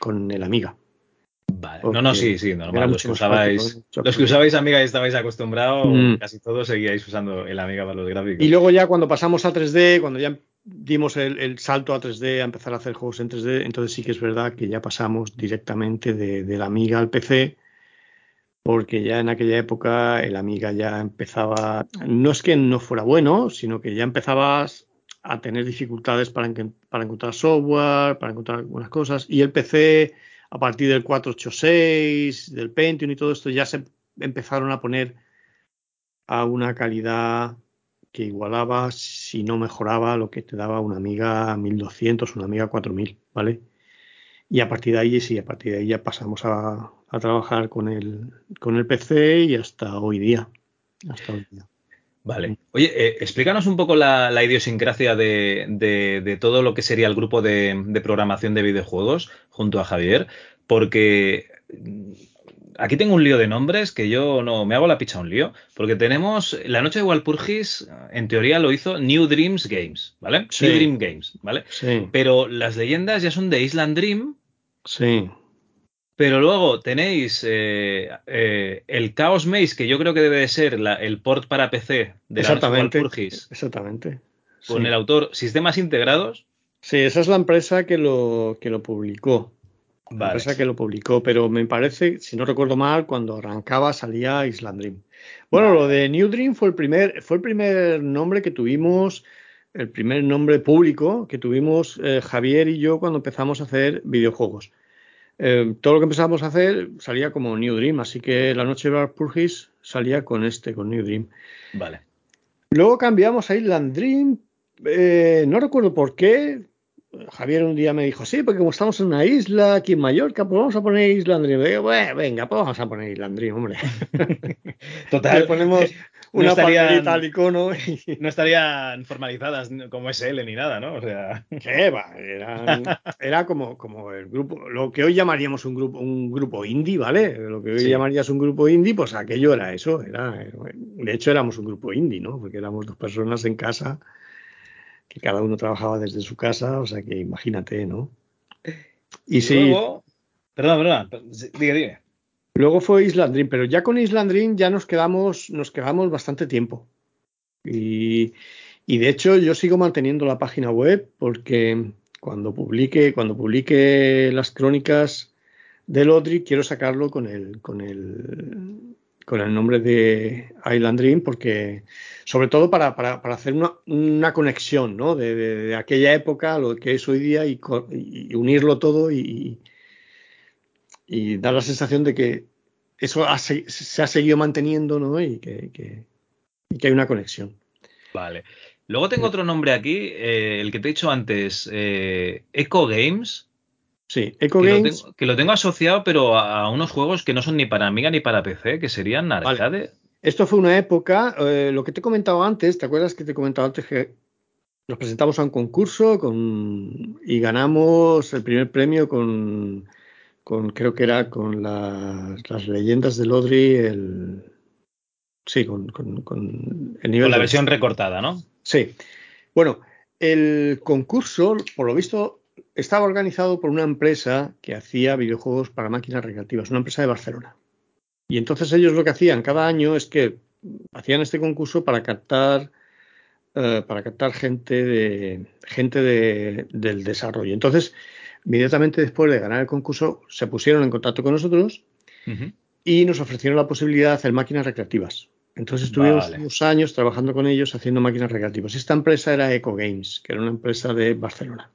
con el Amiga. Vale. No, no, sí, sí, normal. Los que, usabais, los que usabais Amiga y estabais acostumbrados, mm. casi todos seguíais usando el Amiga para los gráficos. Y luego ya cuando pasamos a 3D, cuando ya dimos el, el, salto a 3D, a empezar a hacer juegos en 3D, entonces sí que es verdad que ya pasamos directamente de, de la Amiga al PC, porque ya en aquella época el Amiga ya empezaba, no es que no fuera bueno, sino que ya empezabas a tener dificultades para, para encontrar software, para encontrar algunas cosas. Y el PC, a partir del 486, del Pentium y todo esto, ya se empezaron a poner a una calidad que igualaba, si no mejoraba, lo que te daba una Amiga 1200, una Amiga 4000, ¿vale? Y a partir de ahí, sí, a partir de ahí ya pasamos a, a trabajar con el, con el PC y hasta hoy día. Hasta hoy día. Vale. Oye, eh, explícanos un poco la, la idiosincrasia de, de, de, todo lo que sería el grupo de, de, programación de videojuegos junto a Javier, porque aquí tengo un lío de nombres que yo no me hago la picha un lío, porque tenemos la noche de Walpurgis, en teoría lo hizo New Dreams Games, ¿vale? Sí. New Dream Games, ¿vale? Sí. Pero las leyendas ya son de Island Dream. Sí. Pero luego tenéis eh, eh, el Chaos Maze, que yo creo que debe de ser la, el port para PC de exactamente, la Walpurgis, Exactamente. Con sí. el autor Sistemas Integrados. Sí, esa es la empresa que lo, que lo publicó. Vale. La empresa que lo publicó, pero me parece, si no recuerdo mal, cuando arrancaba salía Island Dream. Bueno, vale. lo de New Dream fue el primer, fue el primer nombre que tuvimos, el primer nombre público que tuvimos eh, Javier y yo cuando empezamos a hacer videojuegos. Eh, todo lo que empezamos a hacer salía como New Dream, así que la noche de Purgis salía con este, con New Dream. Vale. Luego cambiamos a Island Dream, eh, no recuerdo por qué. Javier un día me dijo, sí, porque como estamos en una isla aquí en Mallorca, pues vamos a poner Island Dream. digo, bueno, venga, pues vamos a poner Island Dream, hombre. [LAUGHS] Total. Ponemos una no estarían, al icono. Y... [LAUGHS] No estarían formalizadas como SL ni nada, ¿no? O sea. [LAUGHS] ¿Qué va? Era, era como, como el grupo, lo que hoy llamaríamos un grupo, un grupo indie, ¿vale? Lo que hoy sí. llamarías un grupo indie, pues aquello era eso. Era, de hecho, éramos un grupo indie, ¿no? Porque éramos dos personas en casa que cada uno trabajaba desde su casa, o sea que imagínate, ¿no? Y, y. Luego, perdón, perdón, diga, diga. Luego fue Island Dream, pero ya con Island Dream ya nos quedamos, nos quedamos bastante tiempo. Y, y, de hecho yo sigo manteniendo la página web porque cuando publique, cuando publique las crónicas del Odri quiero sacarlo con el, con el, con el nombre de Island Dream porque sobre todo para, para, para hacer una, una, conexión ¿no? de, de, aquella época lo que es hoy día y, y unirlo todo y, y, dar la sensación de que eso ha, se, se, ha seguido manteniendo ¿no? y, que, que, y, que, hay una conexión. Vale. Luego tengo otro nombre aquí, eh, el que te he dicho antes, eh, Eco Games. Sí, Eco que Games. Lo tengo, que lo tengo asociado, pero a, a, unos juegos que no son ni para Amiga ni para PC, que serían arcade. Vale. Esto fue una época, eh, lo que te he comentado antes, ¿te acuerdas que te he comentado antes que nos presentamos a un concurso con, y ganamos el primer premio con, con creo que era con las, las leyendas del Odri, el, Sí, con, con, el nivel. Con la versión recortada, ¿no? Sí. Bueno, el concurso, por lo visto, estaba organizado por una empresa que hacía videojuegos para máquinas recreativas, una empresa de Barcelona. Y entonces ellos lo que hacían cada año es que hacían este concurso para captar eh, para captar gente de gente del desarrollo. Entonces, inmediatamente después de ganar el concurso, se pusieron en contacto con nosotros y nos ofrecieron la posibilidad de hacer máquinas recreativas. Entonces estuvimos unos años trabajando con ellos haciendo máquinas recreativas. Esta empresa era Eco Games, que era una empresa de Barcelona.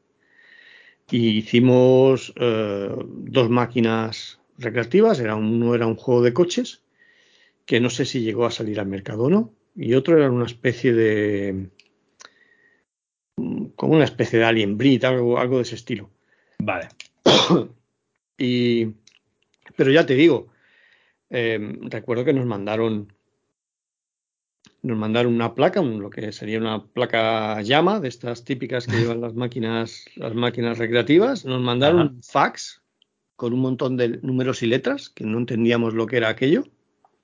Y hicimos eh, dos máquinas recreativas. Era uno era un juego de coches, que no sé si llegó a salir al mercado o no. Y otro era una especie de. como una especie de Alien Breed, algo, algo de ese estilo. Vale. [COUGHS] y, pero ya te digo, eh, recuerdo que nos mandaron nos mandaron una placa, lo que sería una placa llama de estas típicas que [LAUGHS] llevan las máquinas, las máquinas recreativas. Nos mandaron un fax con un montón de números y letras que no entendíamos lo que era aquello.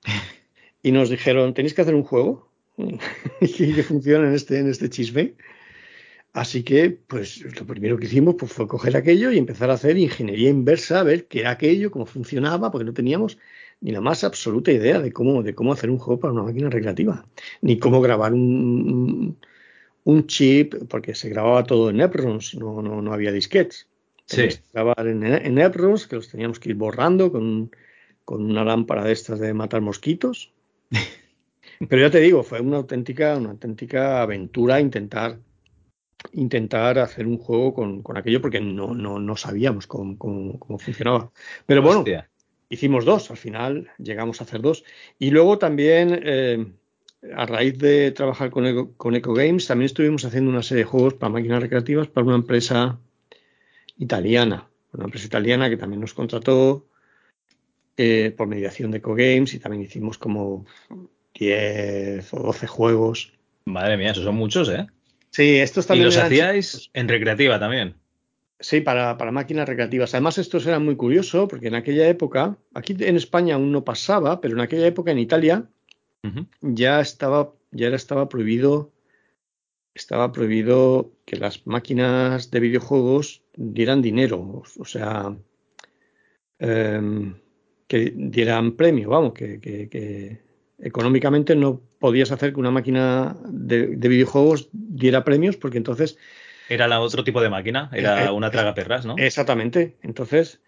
[LAUGHS] Y nos dijeron, tenéis que hacer un juego [LAUGHS] que funcione en este, en este chisme. Así que, pues lo primero que hicimos pues, fue coger aquello y empezar a hacer ingeniería inversa, a ver qué era aquello, cómo funcionaba, porque no teníamos ni la más absoluta idea de cómo, de cómo hacer un juego para una máquina recreativa, ni cómo grabar un, un chip, porque se grababa todo en EPROMs, no, no, no había disquetes. Sí. Grabar en, en EPROMs, que los teníamos que ir borrando con, con una lámpara de estas de matar mosquitos. [LAUGHS] Pero ya te digo, fue una auténtica, una auténtica aventura intentar intentar hacer un juego con, con aquello porque no, no, no sabíamos cómo, cómo, cómo, funcionaba. Pero bueno, hicimos dos, al final llegamos a hacer dos. Y luego también, eh, a raíz de trabajar con Eco, con Eco Games, también estuvimos haciendo una serie de juegos para máquinas recreativas para una empresa italiana, una empresa italiana que también nos contrató eh, por mediación de Eco Games y también hicimos como 10 o 12 juegos. Madre mía, esos son muchos, ¿eh? Sí, estos también. ¿Y los hacíais en recreativa también? Sí, para, para, máquinas recreativas. Además, esto era muy curioso porque en aquella época, aquí en España aún no pasaba, pero en aquella época en Italia ya estaba, ya estaba prohibido, estaba prohibido que las máquinas de videojuegos dieran dinero, o, sea, em, que dieran premio, vamos, que, que, económicamente no podías hacer que una máquina de, de videojuegos diera premios porque entonces era la otro tipo de máquina, era eh, eh, una tragaperras, ¿no? Exactamente. Entonces,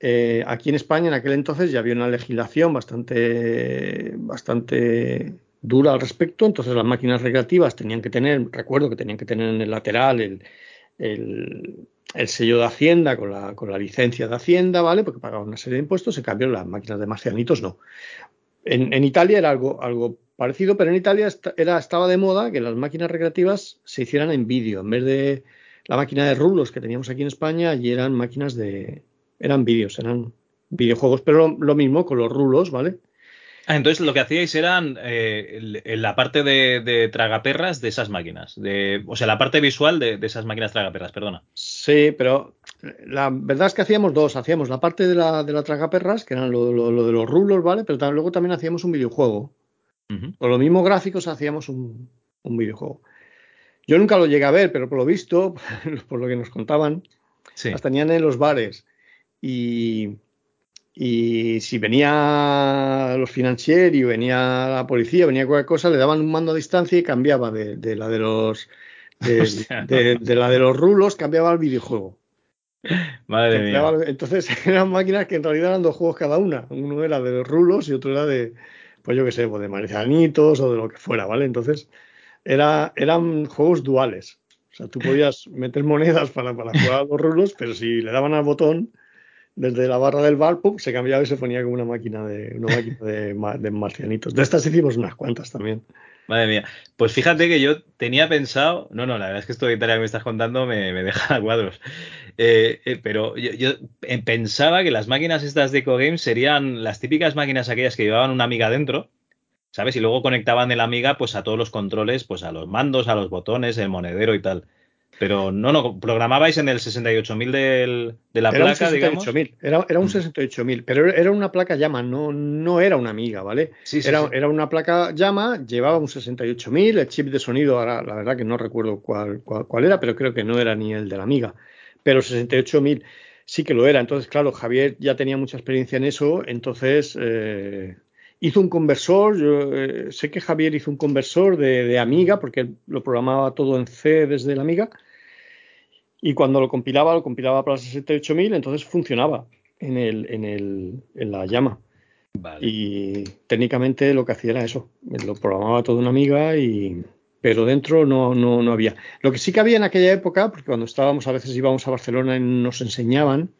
eh, aquí en España en aquel entonces ya había una legislación bastante, bastante dura al respecto. Entonces las máquinas recreativas tenían que tener, recuerdo que tenían que tener en el lateral el, el, sello de Hacienda con la, con la licencia de Hacienda, ¿vale? Porque pagaban una serie de impuestos. En cambio, las máquinas de marcianitos no. En, en Italia era algo, algo parecido, pero en Italia era, estaba de moda que las máquinas recreativas se hicieran en vídeo. En vez de la máquina de rulos que teníamos aquí en España, allí eran máquinas de. eran vídeos, eran videojuegos, pero lo, mismo con los rulos, ¿vale? Ah, entonces lo que hacíais eran eh, la parte de, tragaperras de esas máquinas. De, o sea, la parte visual de, esas máquinas tragaperras, perdona. Sí, pero la verdad es que hacíamos dos. Hacíamos la parte de la, de la tragaperras, que eran lo, de los rulos, ¿vale? Pero luego también hacíamos un videojuego. Con los mismos gráficos hacíamos un, videojuego. Yo nunca lo llegué a ver, pero por lo visto, [LAUGHS] por lo que nos contaban, las tenían en los bares. Y, y si venía los financieros y venía la policía, venía cualquier cosa, le daban un mando a distancia y cambiaba de, la de los [LAUGHS] de, la de los rulos, cambiaba el videojuego. Madre mía. Entonces [LAUGHS] eran máquinas que en realidad eran dos juegos cada una. Uno era de los rulos y otro era de, pues yo qué sé, pues de marcianitos o de lo que fuera, ¿vale? Entonces, era, eran juegos duales. O sea, tú podías meter monedas para, para jugar a los rulos, pero si le daban al botón, desde la barra del bar, se cambiaba y se ponía como una máquina de, una máquina de, de marcianitos. De estas hicimos unas cuantas también. Madre mía. Pues fíjate que yo tenía pensado. No, no, la verdad es que esto de Italia que me estás contando me, deja [LAUGHS] a cuadros. Eh, eh, pero yo, eh, pensaba que las máquinas estas de EcoGames serían las típicas máquinas aquellas que llevaban una amiga dentro. ¿Sabes? Y luego conectaban de la amiga pues a todos los controles, pues a los mandos, a los botones, el monedero y tal. Pero no, no, programabais en el 68.000 del, de la era placa, un 68 digamos. Era, era un Mm. 68.000, pero era una placa llama, no, no era una amiga, ¿vale? Sí, sí, era, sí. era una placa llama, llevaba un 68.000, el chip de sonido, ahora la verdad que no recuerdo cuál, cuál, cuál era, pero creo que no era ni el de la amiga. Pero 68.000 sí que lo era. Entonces, claro, Javier ya tenía mucha experiencia en eso, entonces eh, hizo un conversor. Yo eh, sé que Javier hizo un conversor de, de Amiga, porque lo programaba todo en C desde la Amiga. Y cuando lo compilaba, lo compilaba para 68.000, entonces funcionaba en, el, en, el, en la llama. Vale. Y técnicamente lo que hacía era eso, lo programaba todo una amiga y pero dentro no, no, no había. Lo que sí que había en aquella época, porque cuando estábamos a veces íbamos a Barcelona y nos enseñaban,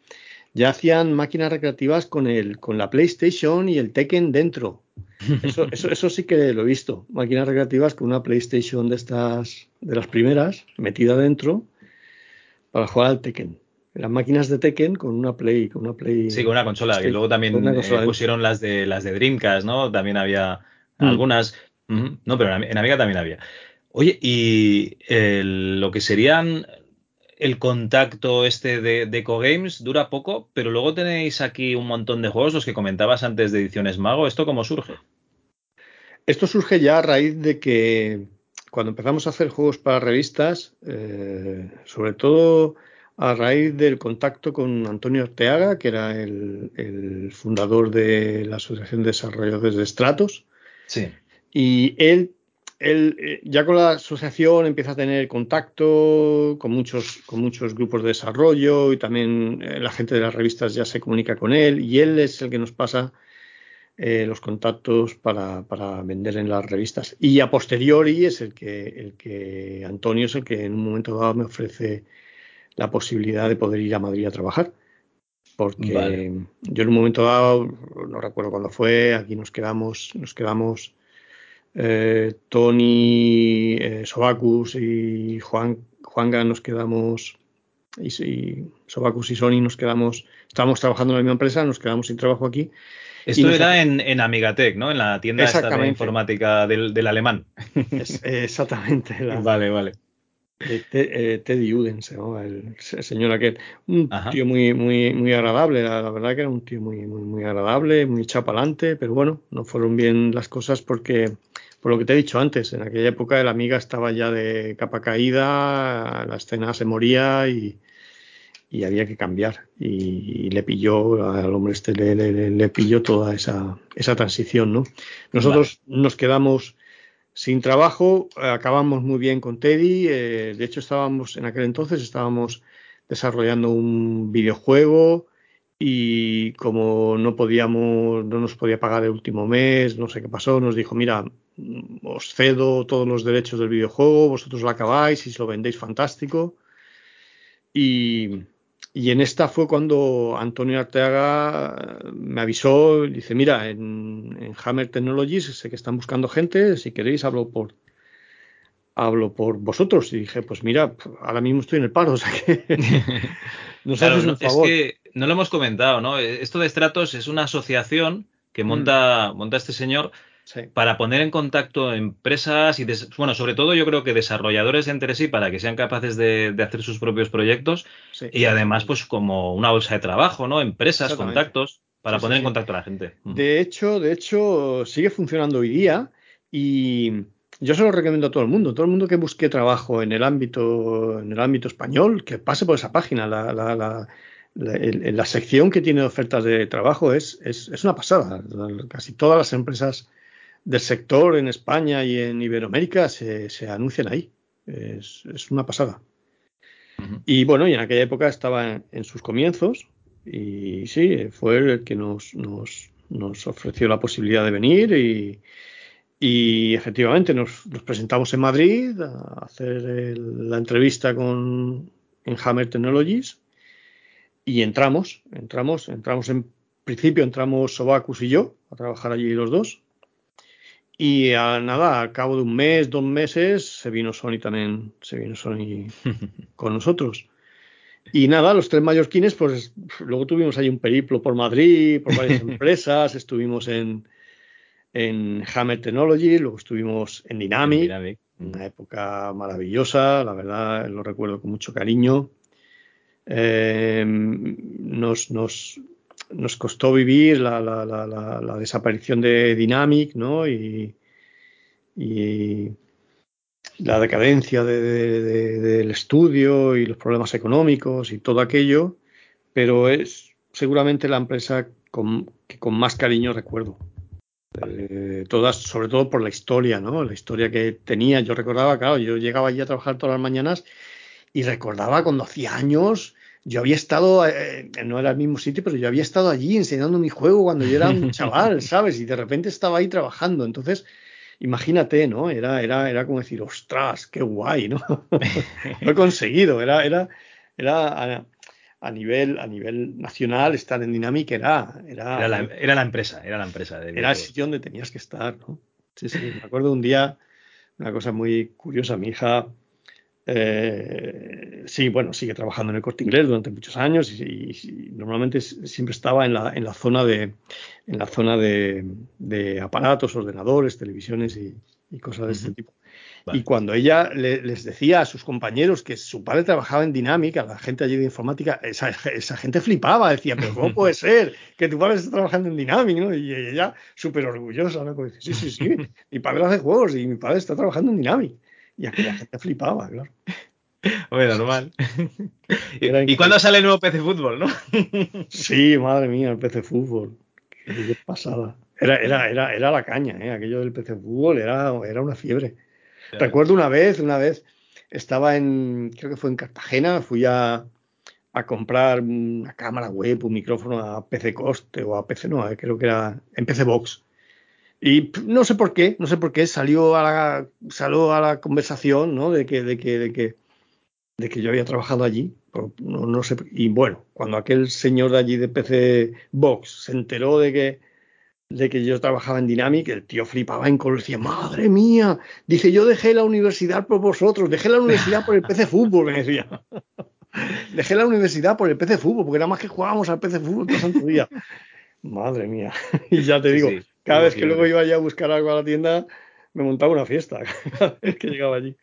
ya hacían máquinas recreativas con el, con la PlayStation y el Tekken dentro. Eso, eso, eso sí que lo he visto. Máquinas recreativas con una PlayStation de estas, de las primeras, metida dentro, para jugar al Tekken. Las máquinas de Tekken con una Play, con una Play. Sí, con una consola. Y luego también eh, pusieron las de las de Dreamcast, ¿no? También había Mm. algunas. No, pero en, en Amiga también había. Oye, y el- lo que serían el contacto este de, de Ecogames dura poco, pero luego tenéis aquí un montón de juegos, los que comentabas antes de Ediciones Mago. ¿Esto cómo surge? Esto surge ya a raíz de que cuando empezamos a hacer juegos para revistas, eh, sobre todo a raíz del contacto con Antonio Orteaga, que era el, el fundador de la Asociación de Desarrolladores de Stratos, Sí. y él, él eh, ya con la asociación empieza a tener contacto con muchos, con muchos grupos de desarrollo y también eh, la gente de las revistas ya se comunica con él y él es el que nos pasa eh, los contactos para, para, vender en las revistas. Y a posteriori es el que, el que Antonio es el que en un momento dado me ofrece la posibilidad de poder ir a Madrid a trabajar. Porque vale. yo en un momento dado, no recuerdo cuándo fue, aquí nos quedamos, nos quedamos eh, Tony, eh, Sobacus y Juan, Juanga nos quedamos, y, y Sobacus y Sony nos quedamos, estábamos trabajando en la misma empresa, nos quedamos sin trabajo aquí. Esto era en, en, Amigatec, ¿no? En la tienda esta de informática del, del alemán. Es, exactamente. La, vale, vale. Eh, Teddy Uden se llamaba el, el, señor aquel. Un Ajá. tío muy, muy, muy agradable, la, la, verdad que era un tío muy, muy, muy agradable, muy chapalante, pero bueno, no fueron bien las cosas porque, por lo que te he dicho antes, en aquella época el amiga estaba ya de capa caída, la escena se moría y, y había que cambiar. Y, y, le pilló, al hombre este le, le, le pilló toda esa, esa, transición, ¿no? Nosotros vale. nos quedamos sin trabajo, acabamos muy bien con Teddy, eh, de hecho estábamos, en aquel entonces estábamos desarrollando un videojuego y como no podíamos, no nos podía pagar el último mes, no sé qué pasó, nos dijo, mira, os cedo todos los derechos del videojuego, vosotros lo acabáis y si lo vendéis fantástico. Y, y en esta fue cuando Antonio Arteaga me avisó, dice, mira, en, en, Hammer Technologies sé que están buscando gente, si queréis hablo por hablo por vosotros. Y dije, pues mira, ahora mismo estoy en el paro, [LAUGHS] o sea que [LAUGHS] nos claro, haces un no, favor. Es que no lo hemos comentado, ¿no? Esto de Stratos es una asociación que monta, mm. monta este señor sí. para poner en contacto empresas y, des, bueno, sobre todo yo creo que desarrolladores entre sí para que sean capaces de, de hacer sus propios proyectos sí. y además pues como una bolsa de trabajo, ¿no? Empresas, contactos para sí, poner en contacto a la gente. De hecho, de hecho sigue funcionando hoy día y yo se lo recomiendo a todo el mundo, todo el mundo que busque trabajo en el ámbito en el ámbito español, que pase por esa página, la, la, la la, la, sección que tiene ofertas de trabajo es, es, es, una pasada. Casi todas las empresas del sector en España y en Iberoamérica se, se anuncian ahí. Es, es una pasada. Uh -huh. Y bueno, y en aquella época estaba en, en, sus comienzos y sí, fue el que nos, nos, nos ofreció la posibilidad de venir y, y efectivamente nos, nos, presentamos en Madrid a hacer el, la entrevista con en Hammer Technologies y entramos, entramos, entramos en principio entramos Sobacus y yo a trabajar allí los dos y a nada, al cabo de un mes, dos meses, se vino Sony también, se vino Sony [LAUGHS] con nosotros. Y nada, los tres mallorquines, pues luego tuvimos ahí un periplo por Madrid, por varias [LAUGHS] empresas, estuvimos en, en Hammer Technology, luego estuvimos en Dynamic, Dynamic. Una época maravillosa, la verdad, lo recuerdo con mucho cariño. Eh, nos, nos, nos, costó vivir la, desaparición de Dynamic, ¿no? Y, y la decadencia de, de, del estudio y los problemas económicos y todo aquello, pero es seguramente la empresa con, que con más cariño recuerdo. Eh, todas, sobre todo por la historia, ¿no? La historia que tenía. Yo recordaba, claro, yo llegaba allí a trabajar todas las mañanas y recordaba cuando hacía años, yo había estado, eh, no era el mismo sitio, pero yo había estado allí enseñando mi juego cuando yo era un [LAUGHS] chaval, ¿sabes? Y de repente estaba ahí trabajando. Entonces, imagínate, ¿no? Era, era, era como decir, ostras, qué guay, ¿no? [LAUGHS] Lo he conseguido, era, era, era a nivel, a nivel nacional estar en Dynamic era... Era, era, la, era la empresa, era la empresa. De era el sitio donde tenías que estar, ¿no? Sí, sí, me acuerdo un día, una cosa muy curiosa, mi hija... Eh, sí, bueno, sigue trabajando en el corte inglés durante muchos años y, y, normalmente siempre estaba en la, en la zona de en la zona de, de aparatos, ordenadores, televisiones y, y cosas de este tipo. Y cuando ella le, les decía a sus compañeros que su padre trabajaba en Dinámica, la gente allí de informática, esa, esa, gente flipaba, decía, pero ¿cómo puede [LAUGHS] ser que tu padre esté trabajando en Dynamic? ¿no? Y ella súper orgullosa, ¿no? Como dice, sí, sí, sí, [LAUGHS] mi padre hace juegos y mi padre está trabajando en Dynamic. Y aquí la gente flipaba, claro. Hombre, normal. [LAUGHS] ¿Y, ¿Y cuándo sale el nuevo PC Fútbol, no? [LAUGHS] sí, madre mía, el PC Fútbol. Qué pasada. Era, era, era, era la caña, ¿eh? aquello del PC Fútbol era, era una fiebre. Recuerdo una vez, una vez estaba en, creo que fue en Cartagena, fui a, a comprar una cámara web, un micrófono a PC Coste o a PC, no, creo que era en PC Box. Y no sé por qué, no sé por qué salió a la, salió a la conversación, ¿no? De que, de que, de que, de que yo había trabajado allí. No, no sé. Y bueno, cuando aquel señor de allí de PC Box se enteró de que, de que yo trabajaba en Dynamic, el tío flipaba en color, decía, madre mía, dice, yo dejé la universidad por vosotros, dejé la universidad por el PC Fútbol, me decía. [LAUGHS] dejé la universidad por el PC Fútbol, porque nada más que jugábamos al PC Fútbol todo santo día. Madre mía. [LAUGHS] y ya te digo, cada vez que luego iba ya a buscar algo a la tienda, me montaba una fiesta [LAUGHS] cada vez que llegaba allí.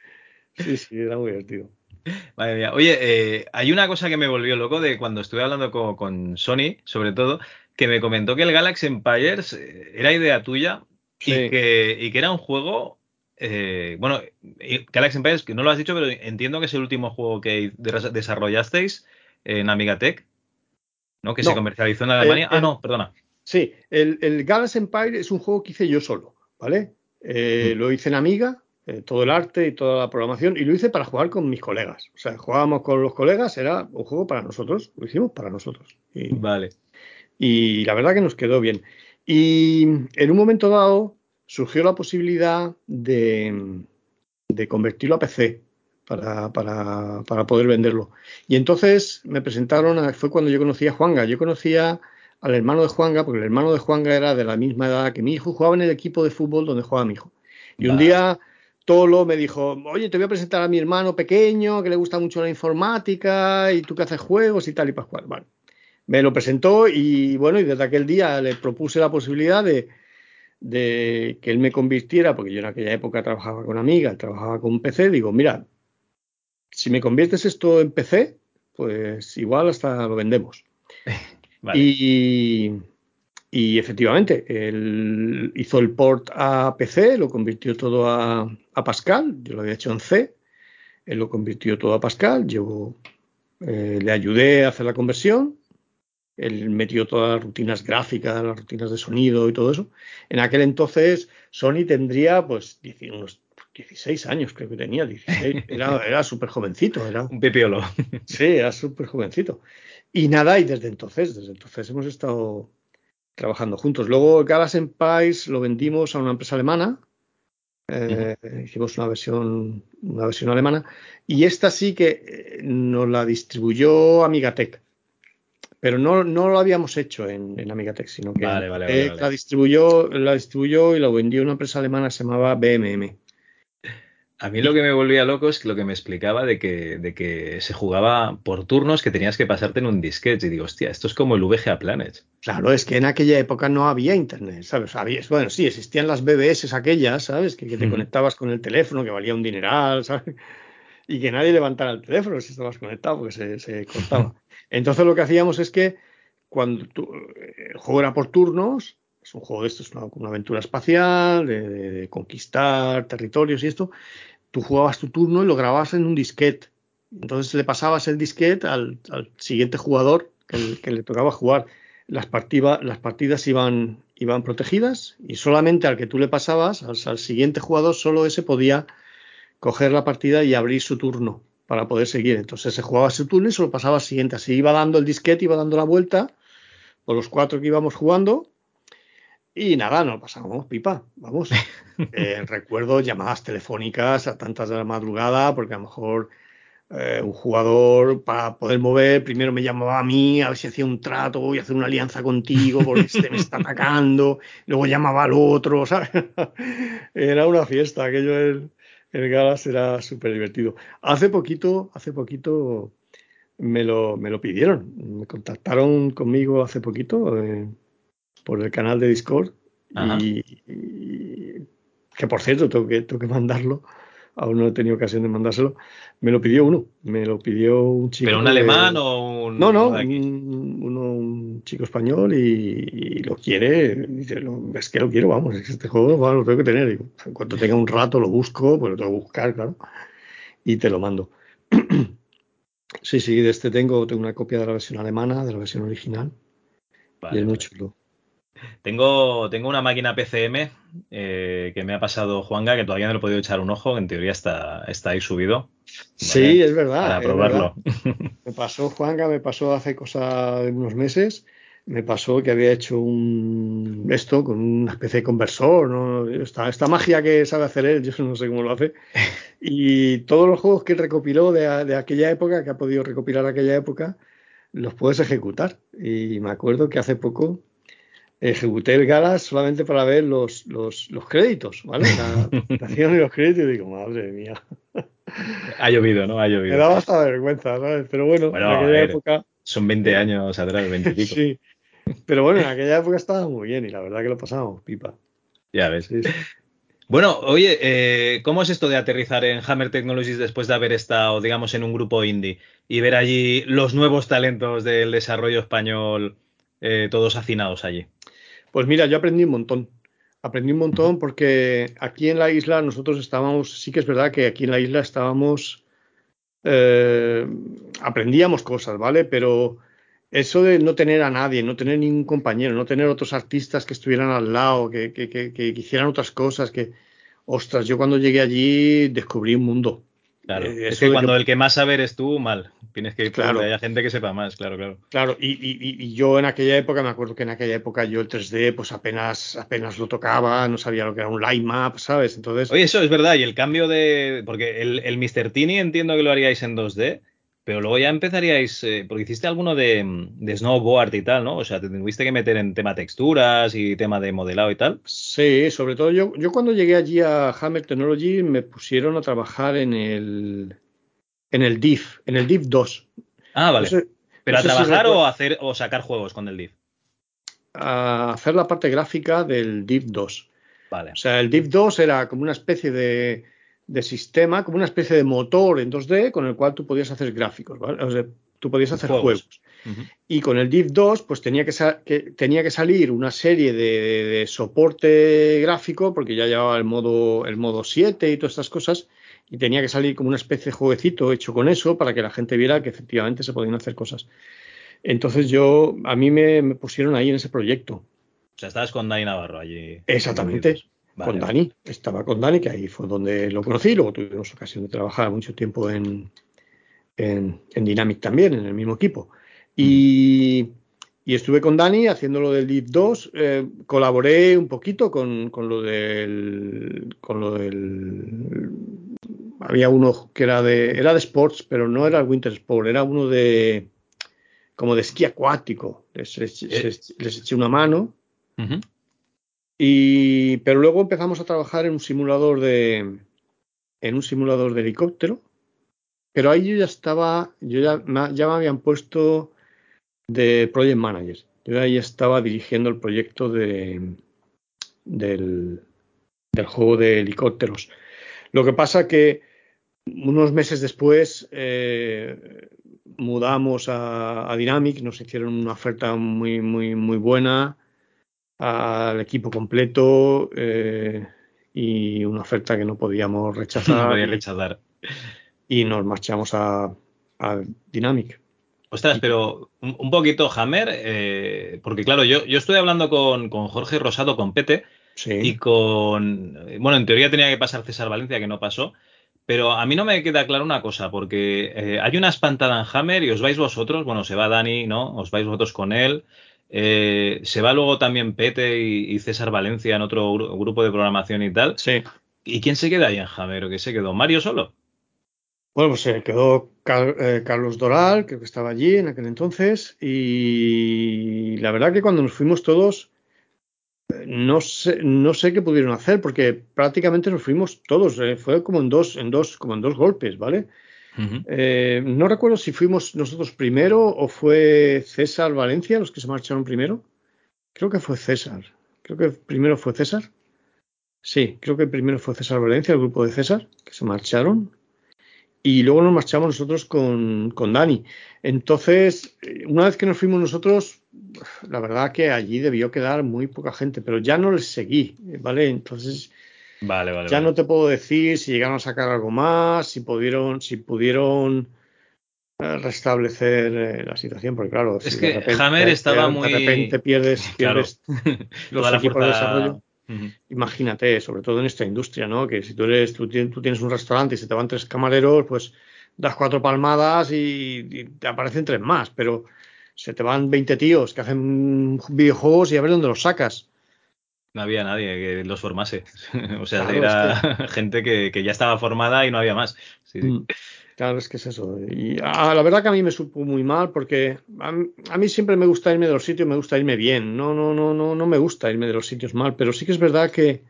Sí, sí, era muy divertido. Madre mía. Oye, eh, hay una cosa que me volvió loco de cuando estuve hablando con, con Sony, sobre todo, que me comentó que el Galaxy Empires eh, era idea tuya y, que, y, que, era un juego. Eh, bueno, Galaxy Empires, que no lo has dicho, pero entiendo que es el último juego que desarrollasteis en Amigatech, ¿no? Que se comercializó en Alemania. ah, no, perdona. Sí, el, el, Galaxy Empire es un juego que hice yo solo, ¿vale? Eh, mm. Lo hice en Amiga, todo el arte y toda la programación, y lo hice para jugar con mis colegas. O sea, jugábamos con los colegas, era un juego para nosotros, lo hicimos para nosotros. Y, vale y la verdad que nos quedó bien. Y en un momento dado surgió la posibilidad de, de convertirlo a PC para, para, para, poder venderlo. Y entonces me presentaron, fue cuando yo conocí a Juanga. Yo conocía al hermano de Juanga, porque el hermano de Juanga era de la misma edad que mi hijo, jugaba en el equipo de fútbol donde jugaba mi hijo. Y un día Tolo me dijo, oye, te voy a presentar a mi hermano pequeño, que le gusta mucho la informática, y tú que haces juegos y tal y pascual. Vale me lo presentó y bueno, y desde aquel día le propuse la posibilidad de, de que él me convirtiera, porque yo en aquella época trabajaba con Amiga, trabajaba con PC, digo, mira, si me conviertes esto en PC, pues igual hasta lo vendemos. [LAUGHS] y, y, efectivamente, él hizo el port a PC, lo convirtió todo a, a, Pascal, yo lo había hecho en C, él lo convirtió todo a Pascal, yo eh, le ayudé a hacer la conversión él metió todas las rutinas gráficas, las rutinas de sonido y todo eso. En aquel entonces Sony tendría pues unos 16 años, creo que tenía, 16. Era, [LAUGHS] era súper jovencito. Era, un pipiolo. Sí, era súper jovencito. Y nada, y desde entonces, desde entonces hemos estado trabajando juntos. Luego Galaxy Empires lo vendimos a una empresa alemana. Eh, hicimos una versión, una versión alemana. Y esta sí que eh, nos la distribuyó Amigatech pero no, no lo habíamos hecho en, en Amigatech, sino que la distribuyó, la distribuyó y lo vendió una empresa alemana que se llamaba BMM. A mí lo que me volvía loco es lo que me explicaba de que, de que se jugaba por turnos que tenías que pasarte en un disquete. Y digo, hostia, esto es como el VGA Planet. Claro, es que en aquella época no había internet, ¿sabes? bueno, sí, existían las BBS aquellas, ¿sabes? Que, te conectabas con el teléfono, que valía un dineral, ¿sabes? [LAUGHS] Y que nadie levantara el teléfono si estabas conectado, porque se, se cortaba. [LAUGHS] Entonces lo que hacíamos es que cuando el juego era por turnos, es un juego de esto, es una, aventura espacial, de, conquistar territorios y esto, tú jugabas tu turno y lo grababas en un disquete. Entonces le pasabas el disquete al, siguiente jugador que, le tocaba jugar. Las, partidas iban, iban protegidas y solamente al que tú le pasabas, al, siguiente jugador, solo ese podía coger la partida y abrir su turno para poder seguir. Entonces se jugaba su turno y se lo pasaba al siguiente. Así iba dando el disquete, iba dando la vuelta por los cuatro que íbamos jugando y nada, nos pasábamos pipa, vamos. [LAUGHS] Eh, recuerdo llamadas telefónicas a tantas de la madrugada, porque a lo mejor eh, un jugador para poder mover, primero me llamaba a mí, a ver si hacía un trato, voy a hacer una alianza contigo porque este me está atacando, luego llamaba al otro, ¿sabes? [LAUGHS] era una fiesta, aquello el, el Galas era súper divertido. Hace poquito, hace poquito me lo, me lo pidieron, me contactaron conmigo hace poquito. Eh, por el canal de Discord. Y, que por cierto, tengo que, tengo que mandarlo. Aún no he tenido ocasión de mandárselo. Me lo pidió uno. Me lo pidió un chico. ¿Pero un alemán o un.? No, no, un, uno, un chico español y, lo quiere. Dice, es que lo quiero, vamos. Este juego lo tengo que tener. en cuanto tenga un rato lo busco, pues lo tengo que buscar, claro. Y te lo mando. [CLEARS THROAT] sí, sí, de este tengo, tengo una copia de la versión alemana, de la versión original. y es muy chulo. Tengo, tengo una máquina PCM eh, que me ha pasado Juanga, que todavía no le he podido echar un ojo, en teoría está, está ahí subido. Sí, es verdad. Para probarlo. Me pasó Juanga, me pasó hace cosa de unos meses, me pasó que había hecho un esto con una especie de conversor, ¿no? esta, esta magia que sabe hacer él, [LAUGHS] yo no sé cómo lo hace. Y todos los juegos que recopiló de, de aquella época, que ha podido recopilar aquella época, los puedes ejecutar. Y me acuerdo que hace poco ejecuté el Galas solamente para ver los, los, los créditos, ¿vale? La [LAUGHS] presentación y los créditos y digo, madre mía. [LAUGHS] Ha llovido, ¿no? Ha llovido. Me daba hasta vergüenza, ¿sabes? Pero bueno, en aquella época... Son 20 años atrás, 20 y pico. Sí. Pero bueno, en aquella época estaba muy bien y la verdad que lo pasábamos pipa. Ya ves. Bueno, oye, eh, ¿cómo es esto de aterrizar en Hammer Technologies después de haber estado, digamos, en un grupo indie y ver allí los nuevos talentos del desarrollo español eh, todos hacinados allí? Pues mira, yo aprendí un montón. Aprendí un montón porque aquí en la isla nosotros estábamos, sí que es verdad que aquí en la isla estábamos, eh, aprendíamos cosas, ¿vale? Pero eso de no tener a nadie, no tener ningún compañero, no tener otros artistas que estuvieran al lado, que, que, que, que hicieran otras cosas, que, ostras, yo cuando llegué allí descubrí un mundo. Claro, eh, es que cuando el que más sabe eres tú, mal. Tienes que ir claro. haya gente que sepa más, claro, claro. Claro, y, y, y, yo en aquella época, me acuerdo que en aquella época yo el 3D pues apenas, apenas lo tocaba, no sabía lo que era un line map, ¿sabes? Entonces... Oye, eso es verdad, y el cambio de... Porque el, el Mr. Tini entiendo que lo haríais en 2D, pero luego ya empezaríais, eh, porque hiciste alguno de, de, snowboard y tal, ¿no? O sea, te tuviste que meter en tema texturas y tema de modelado y tal. Sí, sobre todo yo, yo cuando llegué allí a Hammer Technology me pusieron a trabajar en el, en el div, en el div 2. Ah, vale. No sé, ¿Pero no a trabajar si o, hacer, o sacar juegos con el div? A hacer la parte gráfica del div 2. Vale. O sea, el div 2 era como una especie de de sistema, como una especie de motor en 2D con el cual tú podías hacer gráficos, ¿vale? O sea, tú podías hacer juegos. juegos. Uh -huh. Y con el Div 2, pues tenía que, que tenía que salir una serie de, de, soporte gráfico, porque ya llevaba el modo, el modo 7 y todas estas cosas, y tenía que salir como una especie de jueguecito hecho con eso para que la gente viera que efectivamente se podían hacer cosas. Entonces yo, a mí me, me pusieron ahí en ese proyecto. O sea, estabas con Dani Navarro allí. Exactamente. Vale, con Dani, estaba con Dani, que ahí fue donde lo conocí, luego tuvimos ocasión de trabajar mucho tiempo en, en, en Dynamic también, en el mismo equipo. Y, y estuve con Dani haciendo lo del Deep 2, eh, colaboré un poquito con, con, lo del, con lo del... Había uno que era de, era de sports, pero no era el Winter Sport, era uno de como de esquí acuático. Les, les, les, les eché una mano. Uh -huh. Y, pero luego empezamos a trabajar en un simulador de, en un simulador de helicóptero, pero ahí yo ya estaba, yo ya, ya me habían puesto de Project Manager. Yo ahí estaba dirigiendo el proyecto de, del, del juego de helicópteros. Lo que pasa que unos meses después eh, mudamos a, Dynamic, nos hicieron una oferta muy, muy, muy buena al equipo completo eh, y una oferta que no podíamos [LAUGHS] rechazar. rechazar. Y, nos marchamos a, Dynamic. Ostras, pero un, poquito, Hammer, eh, porque claro, yo, yo estoy hablando con, con Jorge Rosado, con Pete, y con. Bueno, en teoría tenía que pasar César Valencia, que no pasó. Pero a mí no me queda claro una cosa, porque eh, hay una espantada en Hammer y os vais vosotros, bueno, se va Dani, ¿no? Os vais vosotros con él. Eh, se va luego también Pete y, César Valencia en otro grupo de programación y tal. Sí. ¿Y quién se queda ahí en Hammer o qué se quedó? ¿Mario solo? Bueno, pues se quedó eh, Carlos Doral, creo que estaba allí en aquel entonces. Y la verdad que cuando nos fuimos todos, no sé, no sé qué pudieron hacer porque prácticamente nos fuimos todos. Eh, fue como en dos, en dos, como en dos golpes, ¿vale? Eh, no recuerdo si fuimos nosotros primero o fue César Valencia los que se marcharon primero. Creo que fue César. Creo que primero fue César. Sí, creo que primero fue César Valencia, el grupo de César, que se marcharon. Y luego nos marchamos nosotros con, con Dani. Entonces, eh, una vez que nos fuimos nosotros, la verdad que allí debió quedar muy poca gente, pero ya no les seguí, ¿vale? Entonces, vale, vale, ya no te puedo decir si llegaron a sacar algo más, si pudieron, si pudieron eh, restablecer eh, la situación, porque claro, es que Hammer estaba muy de repente pierdes, pierdes [LAUGHS] los equipos de desarrollo. Imagínate, sobre todo en esta industria, ¿no? Que si tú eres, tú tienes un restaurante y se te van tres camareros, pues das cuatro palmadas y te aparecen tres más, pero se te van 20 tíos que hacen videojuegos y a ver dónde los sacas. No había nadie que los formase. [LAUGHS] o sea, era [LAUGHS] gente que, ya estaba formada y no había más. Mm. Claro, es que es eso. Y la verdad que a mí me supo muy mal porque a, mí siempre me gusta irme de los sitios, me gusta irme bien. No, no, no, no, no me gusta irme de los sitios mal, pero sí que es verdad que,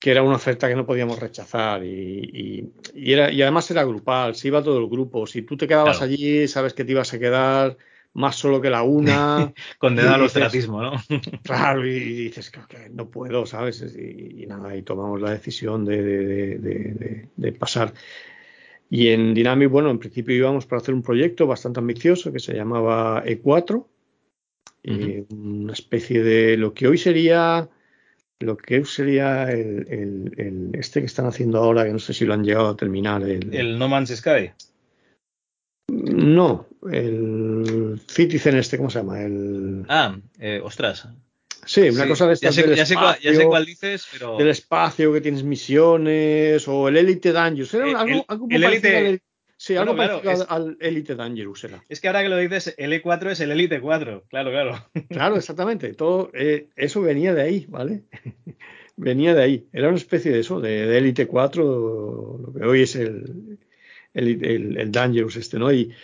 que era una oferta que no podíamos rechazar y, era, y además era grupal, se iba todo el grupo. Si tú te quedabas allí, sabes que te ibas a quedar más solo que la una. [LAUGHS] Condenado al ostracismo, ¿no? [LAUGHS] claro, y, dices que, no puedo, ¿sabes? Y, nada, y tomamos la decisión de, pasar. Y en Dynamic, bueno, en principio íbamos para hacer un proyecto bastante ambicioso que se llamaba E4, una especie de lo que hoy sería lo que hoy sería el, este que están haciendo ahora, que no sé si lo han llegado a terminar. El, el No Man's Sky. No, el Citizen este, ¿cómo se llama? El... Ah, eh, ostras. Sí, una cosa de ya sé, ya, sé cuál, dices, pero... Del espacio, que tienes misiones, o el Elite Dangerous. Era el, algo, algo el Elite... Al, sí, algo parecido al Elite Dangerous era. Es que ahora que lo dices, el E4 es el Elite 4, claro, claro. Claro, exactamente. Todo eh, eso venía de ahí, ¿vale? [LAUGHS] venía de ahí. Era una especie de eso, de, de Elite 4, lo que hoy es el, el, el, Dangerous este, ¿no? Y,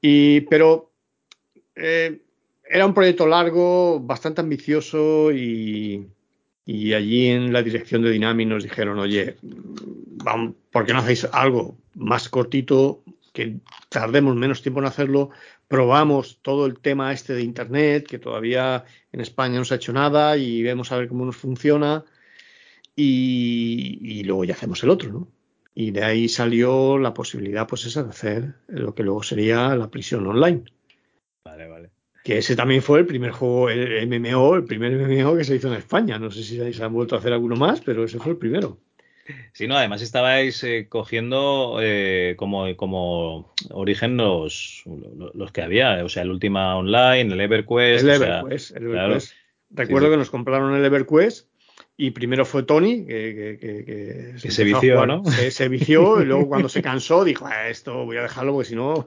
y pero eh, era un proyecto largo, bastante ambicioso y, allí en la dirección de Dynamic nos dijeron, oye, vamos, ¿por qué no hacéis algo más cortito, que tardemos menos tiempo en hacerlo? Probamos todo el tema este de Internet, que todavía en España no se ha hecho nada y vemos a ver cómo nos funciona y, y luego ya hacemos el otro, ¿no? Y de ahí salió la posibilidad, pues esa, de hacer lo que luego sería la prisión online. Vale, vale. Que ese también fue el primer juego, el MMO, el primer MMO que se hizo en España. No sé si se han vuelto a hacer alguno más, pero ese fue el primero. Sí, no, además estabais eh, cogiendo eh, como, como origen los, los, que había, o sea, el Ultima Online, el EverQuest. El EverQuest, el EverQuest. Recuerdo que nos compraron el EverQuest y primero fue Tony, que, que, se, vició, ¿no? Se, vició y luego cuando se cansó dijo, ah, esto voy a dejarlo porque si no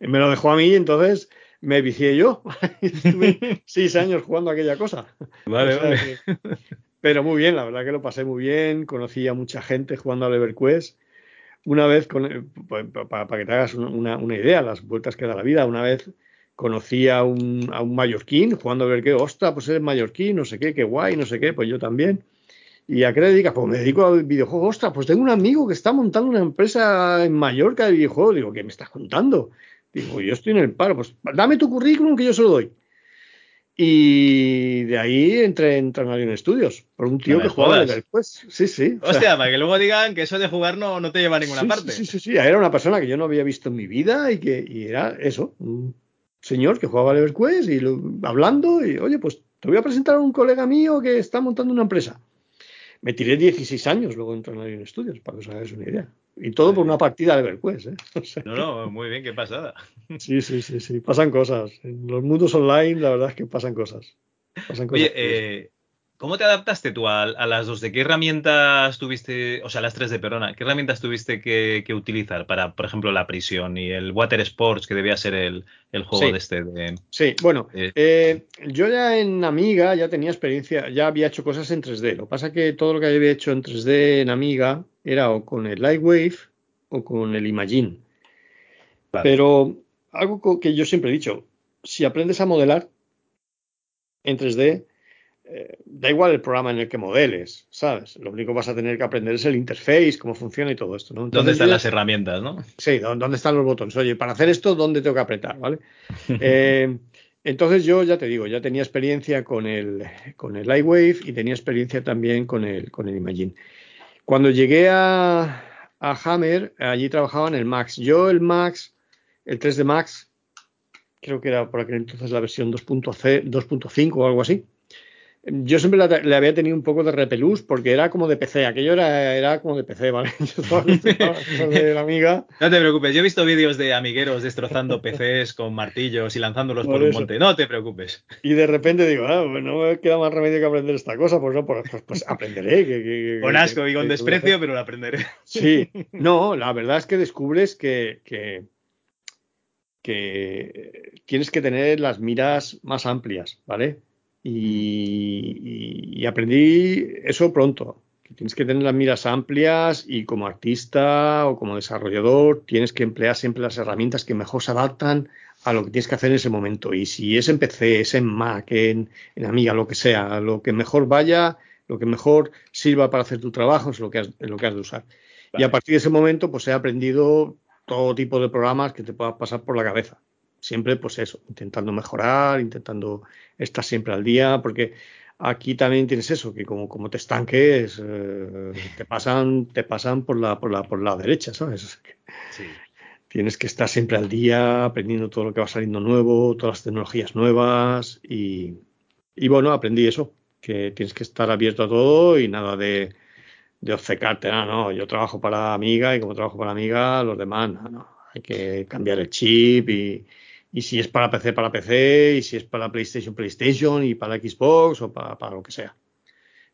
me lo dejó a mí entonces me vicié yo. [LAUGHS] Estuve seis años jugando aquella cosa. Vale, vale. pero muy bien, la verdad que lo pasé muy bien. Conocí a mucha gente jugando al EverQuest. Una vez, con, para, que te hagas una, una idea, las vueltas que da la vida, una vez conocí a un, a un mallorquín jugando a ver qué, ostra, pues eres mallorquín, no sé qué, qué guay, no sé qué, pues yo también. ¿Y a qué te dedicas? Pues me dedico al videojuego. Ostras, pues tengo un amigo que está montando una empresa en Mallorca de videojuegos. Digo, ¿qué me estás contando? Digo, yo estoy en el paro. Pues dame tu currículum que yo se lo doy. Y de ahí entré en Tranalion Studios, por un tío que jugaba en pues Sí, sí. Hostia, para que luego digan que eso de jugar no, no te lleva a ninguna parte. Sí, sí, sí. Era una persona que yo no había visto en mi vida y que y era eso, un señor que jugaba al EverQuest y hablando y, oye, pues te voy a presentar a un colega mío que está montando una empresa. Me tiré 16 años luego en Tranalion Studios, para que os hagáis una idea. Y todo por una partida de EverQuest, ¿eh? [LAUGHS] no, no, muy bien, qué pasada. [LAUGHS] Sí, sí, sí, sí, pasan cosas. En los mundos online, la verdad es que pasan cosas. Pasan cosas Oye, eh, ¿cómo te adaptaste tú a, las dos? ¿De qué herramientas tuviste, o sea, las tres de Perona, qué herramientas tuviste que, utilizar para, por ejemplo, la prisión y el Water Sports, que debía ser el, juego de este? De, sí, bueno, eh, yo ya en Amiga ya tenía experiencia, ya había hecho cosas en 3D. Lo que pasa que todo lo que había hecho en 3D en Amiga era o con el Lightwave o con el Imagine. Pero algo que yo siempre he dicho, si aprendes a modelar en 3D, eh, da igual el programa en el que modeles, ¿sabes? Lo único que vas a tener que aprender es el interface, cómo funciona y todo esto, ¿no? ¿Dónde están las herramientas, no? Sí, ¿dónde están los botones? Oye, para hacer esto, ¿dónde tengo que apretar, ¿vale? [LAUGHS] Eh, entonces yo ya te digo, ya tenía experiencia con el, con el Lightwave y tenía experiencia también con el, con el Imagine. Cuando llegué a, Hammer, allí trabajaba en el Max. Yo el Max, el 3D Max, creo que era por aquel entonces la versión 2.5 o algo así yo siempre le había tenido un poco de repelús porque era como de PC, aquello era, era como de PC, ¿vale? [LAUGHS] de la amiga. No te preocupes, yo he visto vídeos de amigueros destrozando PCs con martillos y lanzándolos por, un monte, no te preocupes. Y de repente digo, ah, pues no me queda más remedio que aprender esta cosa, pues no, pues, pues, pues aprenderé. con asco y con desprecio, pero lo aprenderé. Sí, [LAUGHS] no, la verdad es que descubres que, que, que tienes que tener las miras más amplias, ¿vale? Y, aprendí eso pronto, que tienes que tener las miras amplias y como artista o como desarrollador tienes que emplear siempre las herramientas que mejor se adaptan a lo que tienes que hacer en ese momento. Y si es en PC, es en Mac, en, Amiga, lo que sea, lo que mejor vaya, lo que mejor sirva para hacer tu trabajo es lo que has, lo que has de usar. Y a partir de ese momento, pues he aprendido todo tipo de programas que te puedan pasar por la cabeza siempre pues eso, intentando mejorar, intentando estar siempre al día, porque aquí también tienes eso, que como, como te estanques, eh, te pasan, te pasan por la, por la, por la derecha, ¿sabes? Tienes que estar siempre al día, aprendiendo todo lo que va saliendo nuevo, todas las tecnologías nuevas y, y bueno, aprendí eso, que tienes que estar abierto a todo y nada de, de obcecarte, no, no, yo trabajo para Amiga y como trabajo para Amiga, los demás, no, no, hay que cambiar el chip y, y si es para PC, para PC, y si es para PlayStation, PlayStation, y para Xbox o para, lo que sea.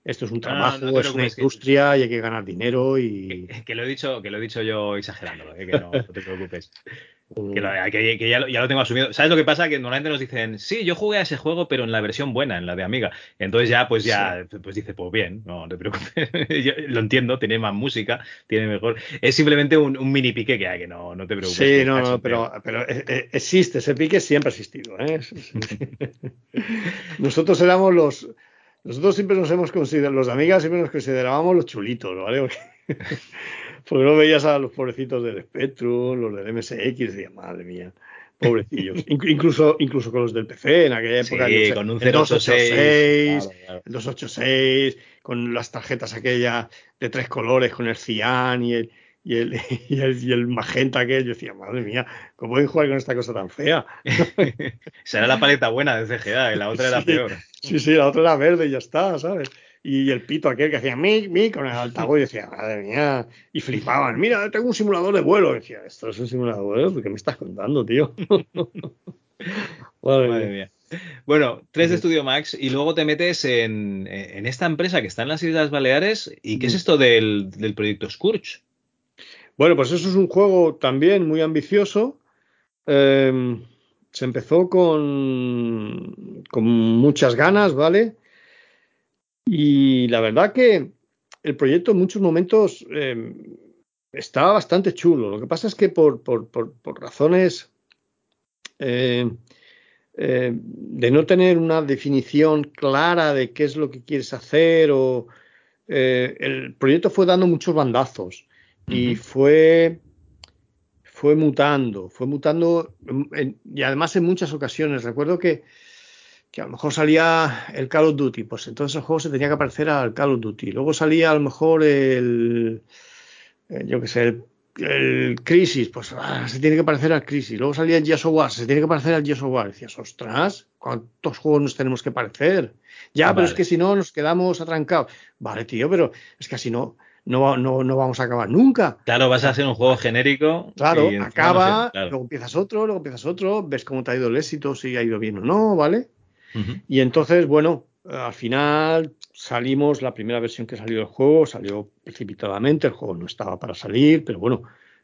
Esto es un trabajo, es una industria y hay que ganar dinero y... Que, lo he dicho, que lo he dicho yo exagerándolo, eh, que no, no te preocupes. [LAUGHS] Que, ya, lo, tengo asumido. ¿Sabes lo que pasa? Que normalmente nos dicen, sí, yo jugué a ese juego, pero en la versión buena, en la de Amiga. Entonces ya, pues ya, pues dice, pues bien, no, te preocupes. [LAUGHS] lo entiendo, tiene más música, tiene mejor. Es simplemente un, mini pique que hay, que no, no te preocupes. Sí, no, no, pero, pero e, e, existe, ese pique siempre ha existido. ¿eh? [LAUGHS] nosotros éramos los. Nosotros siempre nos hemos considerado, los de Amiga siempre nos considerábamos los chulitos, ¿vale? [LAUGHS] Porque no veías a los pobrecitos del Spectrum, los del MSX, y decías, madre mía, pobrecillos. [LAUGHS] incluso, incluso con los del PC en aquella época. Sí, con un 286, claro, 286, con las tarjetas aquellas de tres colores, con el cian y el, y el, [LAUGHS] y el, y el magenta aquel. Yo decía, madre mía, ¿cómo pueden jugar con esta cosa tan fea? [LAUGHS] Esa era la paleta buena de CGA, y la otra era peor. Sí, sí, la otra era verde y ya está, ¿sabes? Y el pito aquel que hacía mi, mi con el altavoz y decía, madre mía, y flipaban, mira, tengo un simulador de vuelo. Y decía, esto es un simulador de vuelo, ¿qué me estás contando, tío? [LAUGHS] madre, mía. Bueno, 3 de Studio Max y luego te metes en, en, esta empresa que está en las Islas Baleares. ¿Y qué es esto del, del proyecto Scourge? Bueno, pues eso es un juego también muy ambicioso. Em, se empezó con, con muchas ganas, ¿vale? Y la verdad que el proyecto en muchos momentos eh, estaba bastante chulo. Lo que pasa es que por, razones eh, eh, de no tener una definición clara de qué es lo que quieres hacer o eh, el proyecto fue dando muchos bandazos y fue fue mutando, fue mutando y además en muchas ocasiones. Recuerdo que, que, a lo mejor salía el Call of Duty, pues entonces el juego se tenía que parecer al Call of Duty. Luego salía a lo mejor el, eh, yo qué sé, el el Crisis, pues ah, se tiene que parecer al Crisis. Luego salía el Gears of War, se tiene que parecer al Gears of War. Decías, ostras, ¿cuántos juegos nos tenemos que parecer? Ya, pero es que si no nos quedamos atrancados. Vale, tío, pero es que así no, no, no, no vamos a acabar nunca. Claro, vas a hacer un juego genérico. Claro, acaba, luego empiezas otro, luego empiezas otro, ves cómo te ha ido el éxito, si ha ido bien o no, ¿vale? Y entonces, bueno, al final salimos, la primera versión que salió del juego salió precipitadamente, el juego no estaba para salir, pero bueno,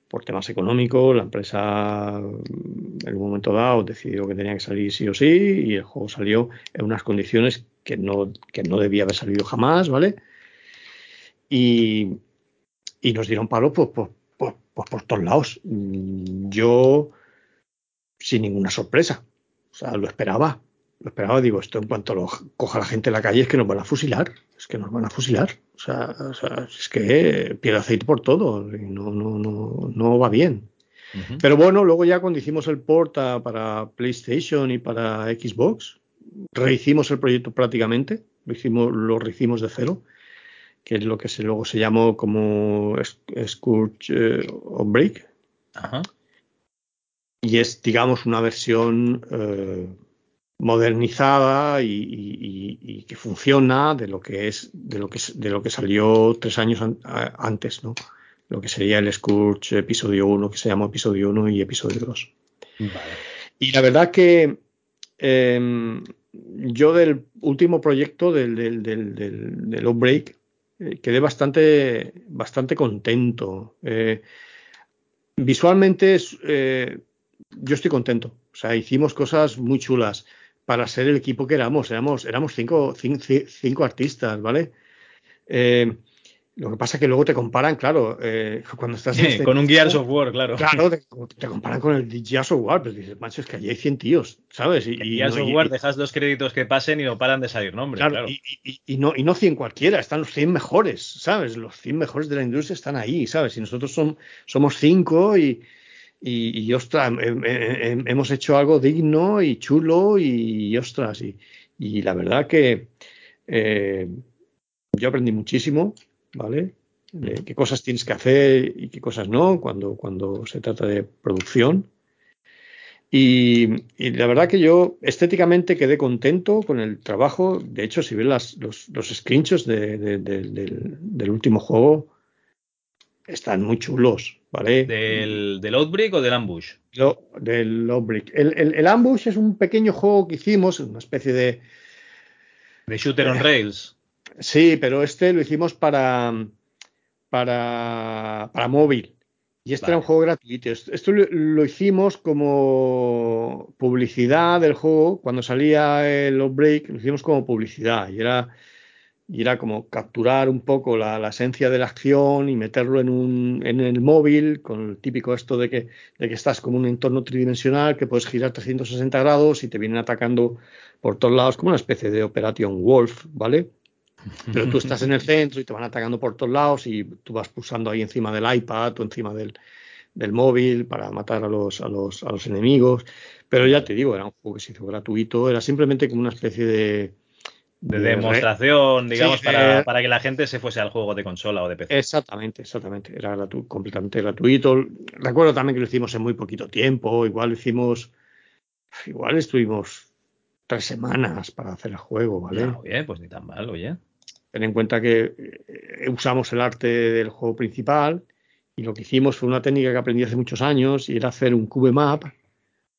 por temas económicos, la empresa en un momento dado decidió que tenía que salir sí o sí y el juego salió en unas condiciones que no, que no debía haber salido jamás, ¿vale? Y, y nos dieron palo pues, pues, pues, pues por todos lados. Yo, sin ninguna sorpresa, o sea, lo esperaba, lo esperaba, digo, esto en cuanto lo coja la gente en la calle es que nos van a fusilar, es que nos van a fusilar. O sea, es que pierde aceite por todo y no, no, no, no va bien. Pero bueno, luego ya cuando hicimos el port para PlayStation y para Xbox, rehicimos el proyecto prácticamente, lo, hicimos, lo rehicimos de cero, que es lo que se, luego se llamó como Scourge eh, Break. Y es, digamos, una versión eh, modernizada y, que funciona de lo que es de lo que de lo que salió tres años antes, ¿no? Lo que sería el Scourge episodio 1, que se llama episodio 1 y episodio 2. Y la verdad que em, yo del último proyecto del, del, del, del, Outbreak eh, quedé bastante, bastante contento. Eh, visualmente eh, yo estoy contento. O sea, hicimos cosas muy chulas para ser el equipo que éramos. Éramos, éramos cinco, cinco, artistas, ¿vale? Eh, lo que pasa es que luego te comparan, claro, eh, [LAUGHS] cuando estás... Este con un Gears of War, claro. Claro, [LAUGHS] te, comparan con el Gears of War, pero dices, macho, es que allí hay 100 tíos, ¿sabes? Y, Gears of War dejas dos créditos que pasen y no paran de salir nombres, claro. Y, no, y no 100 cualquiera, están los 100 mejores, ¿sabes? Los 100 mejores de la industria están ahí, ¿sabes? Y nosotros son, somos 5 y, y, ostras, hemos hecho algo digno y chulo y, ostras, y, la verdad que eh, yo aprendí muchísimo, ¿vale? De qué cosas tienes que hacer y qué cosas no cuando, cuando se trata de producción. Y, la verdad que yo estéticamente quedé contento con el trabajo. De hecho, si ves las, los, los screenshots del, del, último juego, están muy chulos, ¿vale? ¿Del, del Outbreak o del Ambush? del Outbreak. El, el, Ambush es un pequeño juego que hicimos, una especie de... De shooter on rails. Sí, pero este lo hicimos para, para, para móvil. Y este era un juego gratuito. Esto lo, hicimos como publicidad del juego. Cuando salía el Outbreak, lo hicimos como publicidad. Y era y era como capturar un poco la, esencia de la acción y meterlo en, un, en el móvil, con el típico esto de que, de que estás como un entorno tridimensional que puedes girar 360 grados y te vienen atacando por todos lados, como una especie de Operation Wolf, ¿vale? Pero tú estás en el [LAUGHS] centro y te van atacando por todos lados y tú vas pulsando ahí encima del iPad o encima del, del móvil para matar a los, a, los, a los enemigos. Pero ya te digo, era un juego que se hizo gratuito, era simplemente como una especie de de demostración, digamos, para, para, que la gente se fuese al juego de consola o de PC. Exactamente, exactamente. Era completamente gratuito. Recuerdo también que lo hicimos en muy poquito tiempo. Igual hicimos. Igual estuvimos tres semanas para hacer el juego, ¿vale? oye, pues ni tan mal, oye. Ten en cuenta que eh, usamos el arte del juego principal y lo que hicimos fue una técnica que aprendí hace muchos años y era hacer un cube map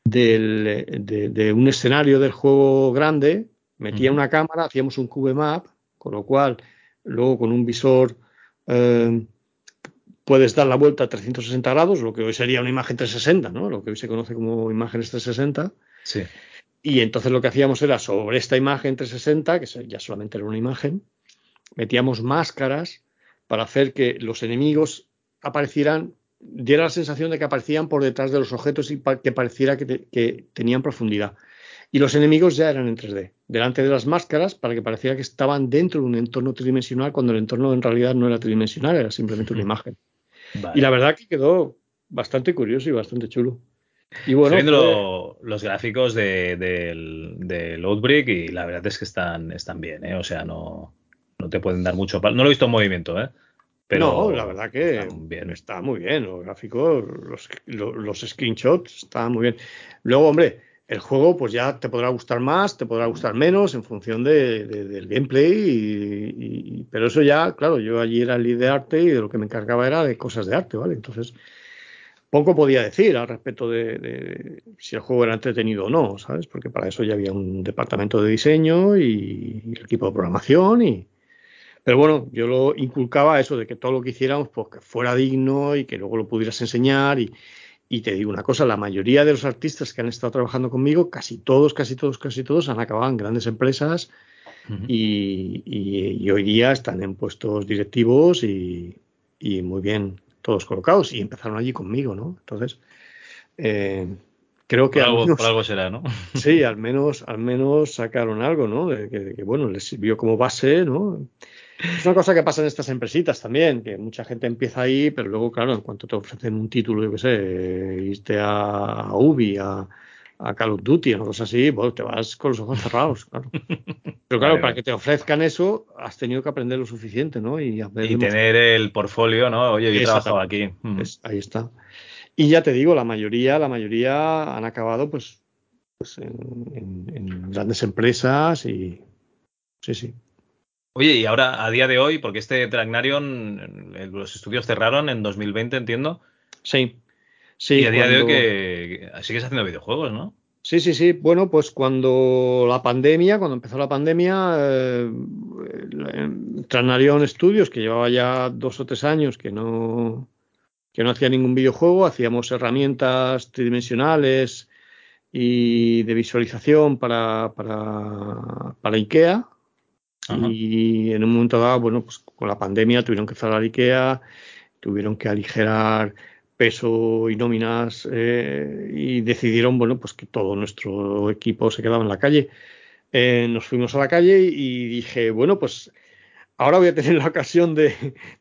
del, de, de un escenario del juego grande Metía una cámara, hacíamos un cube map, con lo cual luego con un visor eh, puedes dar la vuelta a 360 grados, lo que hoy sería una imagen 360, ¿no? Lo que hoy se conoce como imágenes 360. Sí. Y entonces lo que hacíamos era sobre esta imagen 360, que ya solamente era una imagen, metíamos máscaras para hacer que los enemigos aparecieran, diera la sensación de que aparecían por detrás de los objetos y que pareciera que tenían profundidad. Y los enemigos ya eran en 3D, delante de las máscaras, para que pareciera que estaban dentro de un entorno tridimensional, cuando el entorno en realidad no era tridimensional, era simplemente una [LAUGHS] imagen. Y la verdad que quedó bastante curioso y bastante chulo. Y bueno, viendo los gráficos de, del, Outbreak y la verdad es que están, están bien, ¿eh? o sea, no, no te pueden dar mucho. No lo he visto en movimiento, ¿eh? Pero no, la verdad que está muy bien. Los gráficos, los, los, screenshots, están muy bien. Luego, hombre, el juego pues ya te podrá gustar más, te podrá gustar menos en función de, del gameplay. Y, pero eso ya, claro, yo allí era el lead de arte y de lo que me encargaba era de cosas de arte, ¿vale? Entonces, poco podía decir al respecto de, si el juego era entretenido o no, ¿sabes? Porque para eso ya había un departamento de diseño y, y el equipo de programación y pero bueno, yo lo inculcaba eso de que todo lo que hiciéramos pues que fuera digno y que luego lo pudieras enseñar y, y te digo una cosa, la mayoría de los artistas que han estado trabajando conmigo, casi todos, casi todos, casi todos han acabado en grandes empresas y, y, hoy día están en puestos directivos y, y, muy bien todos colocados y empezaron allí conmigo, ¿no? Entonces, eh, creo que por algo, algo, será, ¿no? [LAUGHS] sí, al menos, al menos sacaron algo, ¿no? De que, de que, bueno, les sirvió como base, ¿no? Es una cosa que pasa en estas empresitas también, que mucha gente empieza ahí, pero luego, claro, en cuanto te ofrecen un título, yo qué sé, irte a, Ubi, a, Call of Duty, o cosas así, bueno, te vas con los ojos cerrados, claro. [LAUGHS] Pero claro, para que te ofrezcan eso, has tenido que aprender lo suficiente, ¿no? Y, tener el portfolio, ¿no? Oye, yo he trabajado aquí. ahí está. Y ya te digo, la mayoría, la mayoría han acabado, pues, pues en grandes empresas y sí, sí. Oye, y ahora, a día de hoy, porque este Dragnarion, los estudios cerraron en 2020, entiendo. Sí. sí y a día de hoy que sigues haciendo videojuegos, ¿no? Sí, sí, sí. Bueno, pues cuando la pandemia, cuando empezó la pandemia, eh, Studios, que llevaba ya dos o tres años que no, que no hacía ningún videojuego, hacíamos herramientas tridimensionales y de visualización para, para, para IKEA, y en un momento dado, bueno, pues con la pandemia tuvieron que cerrar IKEA, tuvieron que aligerar peso y nóminas eh, y decidieron, bueno, pues que todo nuestro equipo se quedaba en la calle. Eh, nos fuimos a la calle y dije, bueno, pues ahora voy a tener la ocasión de,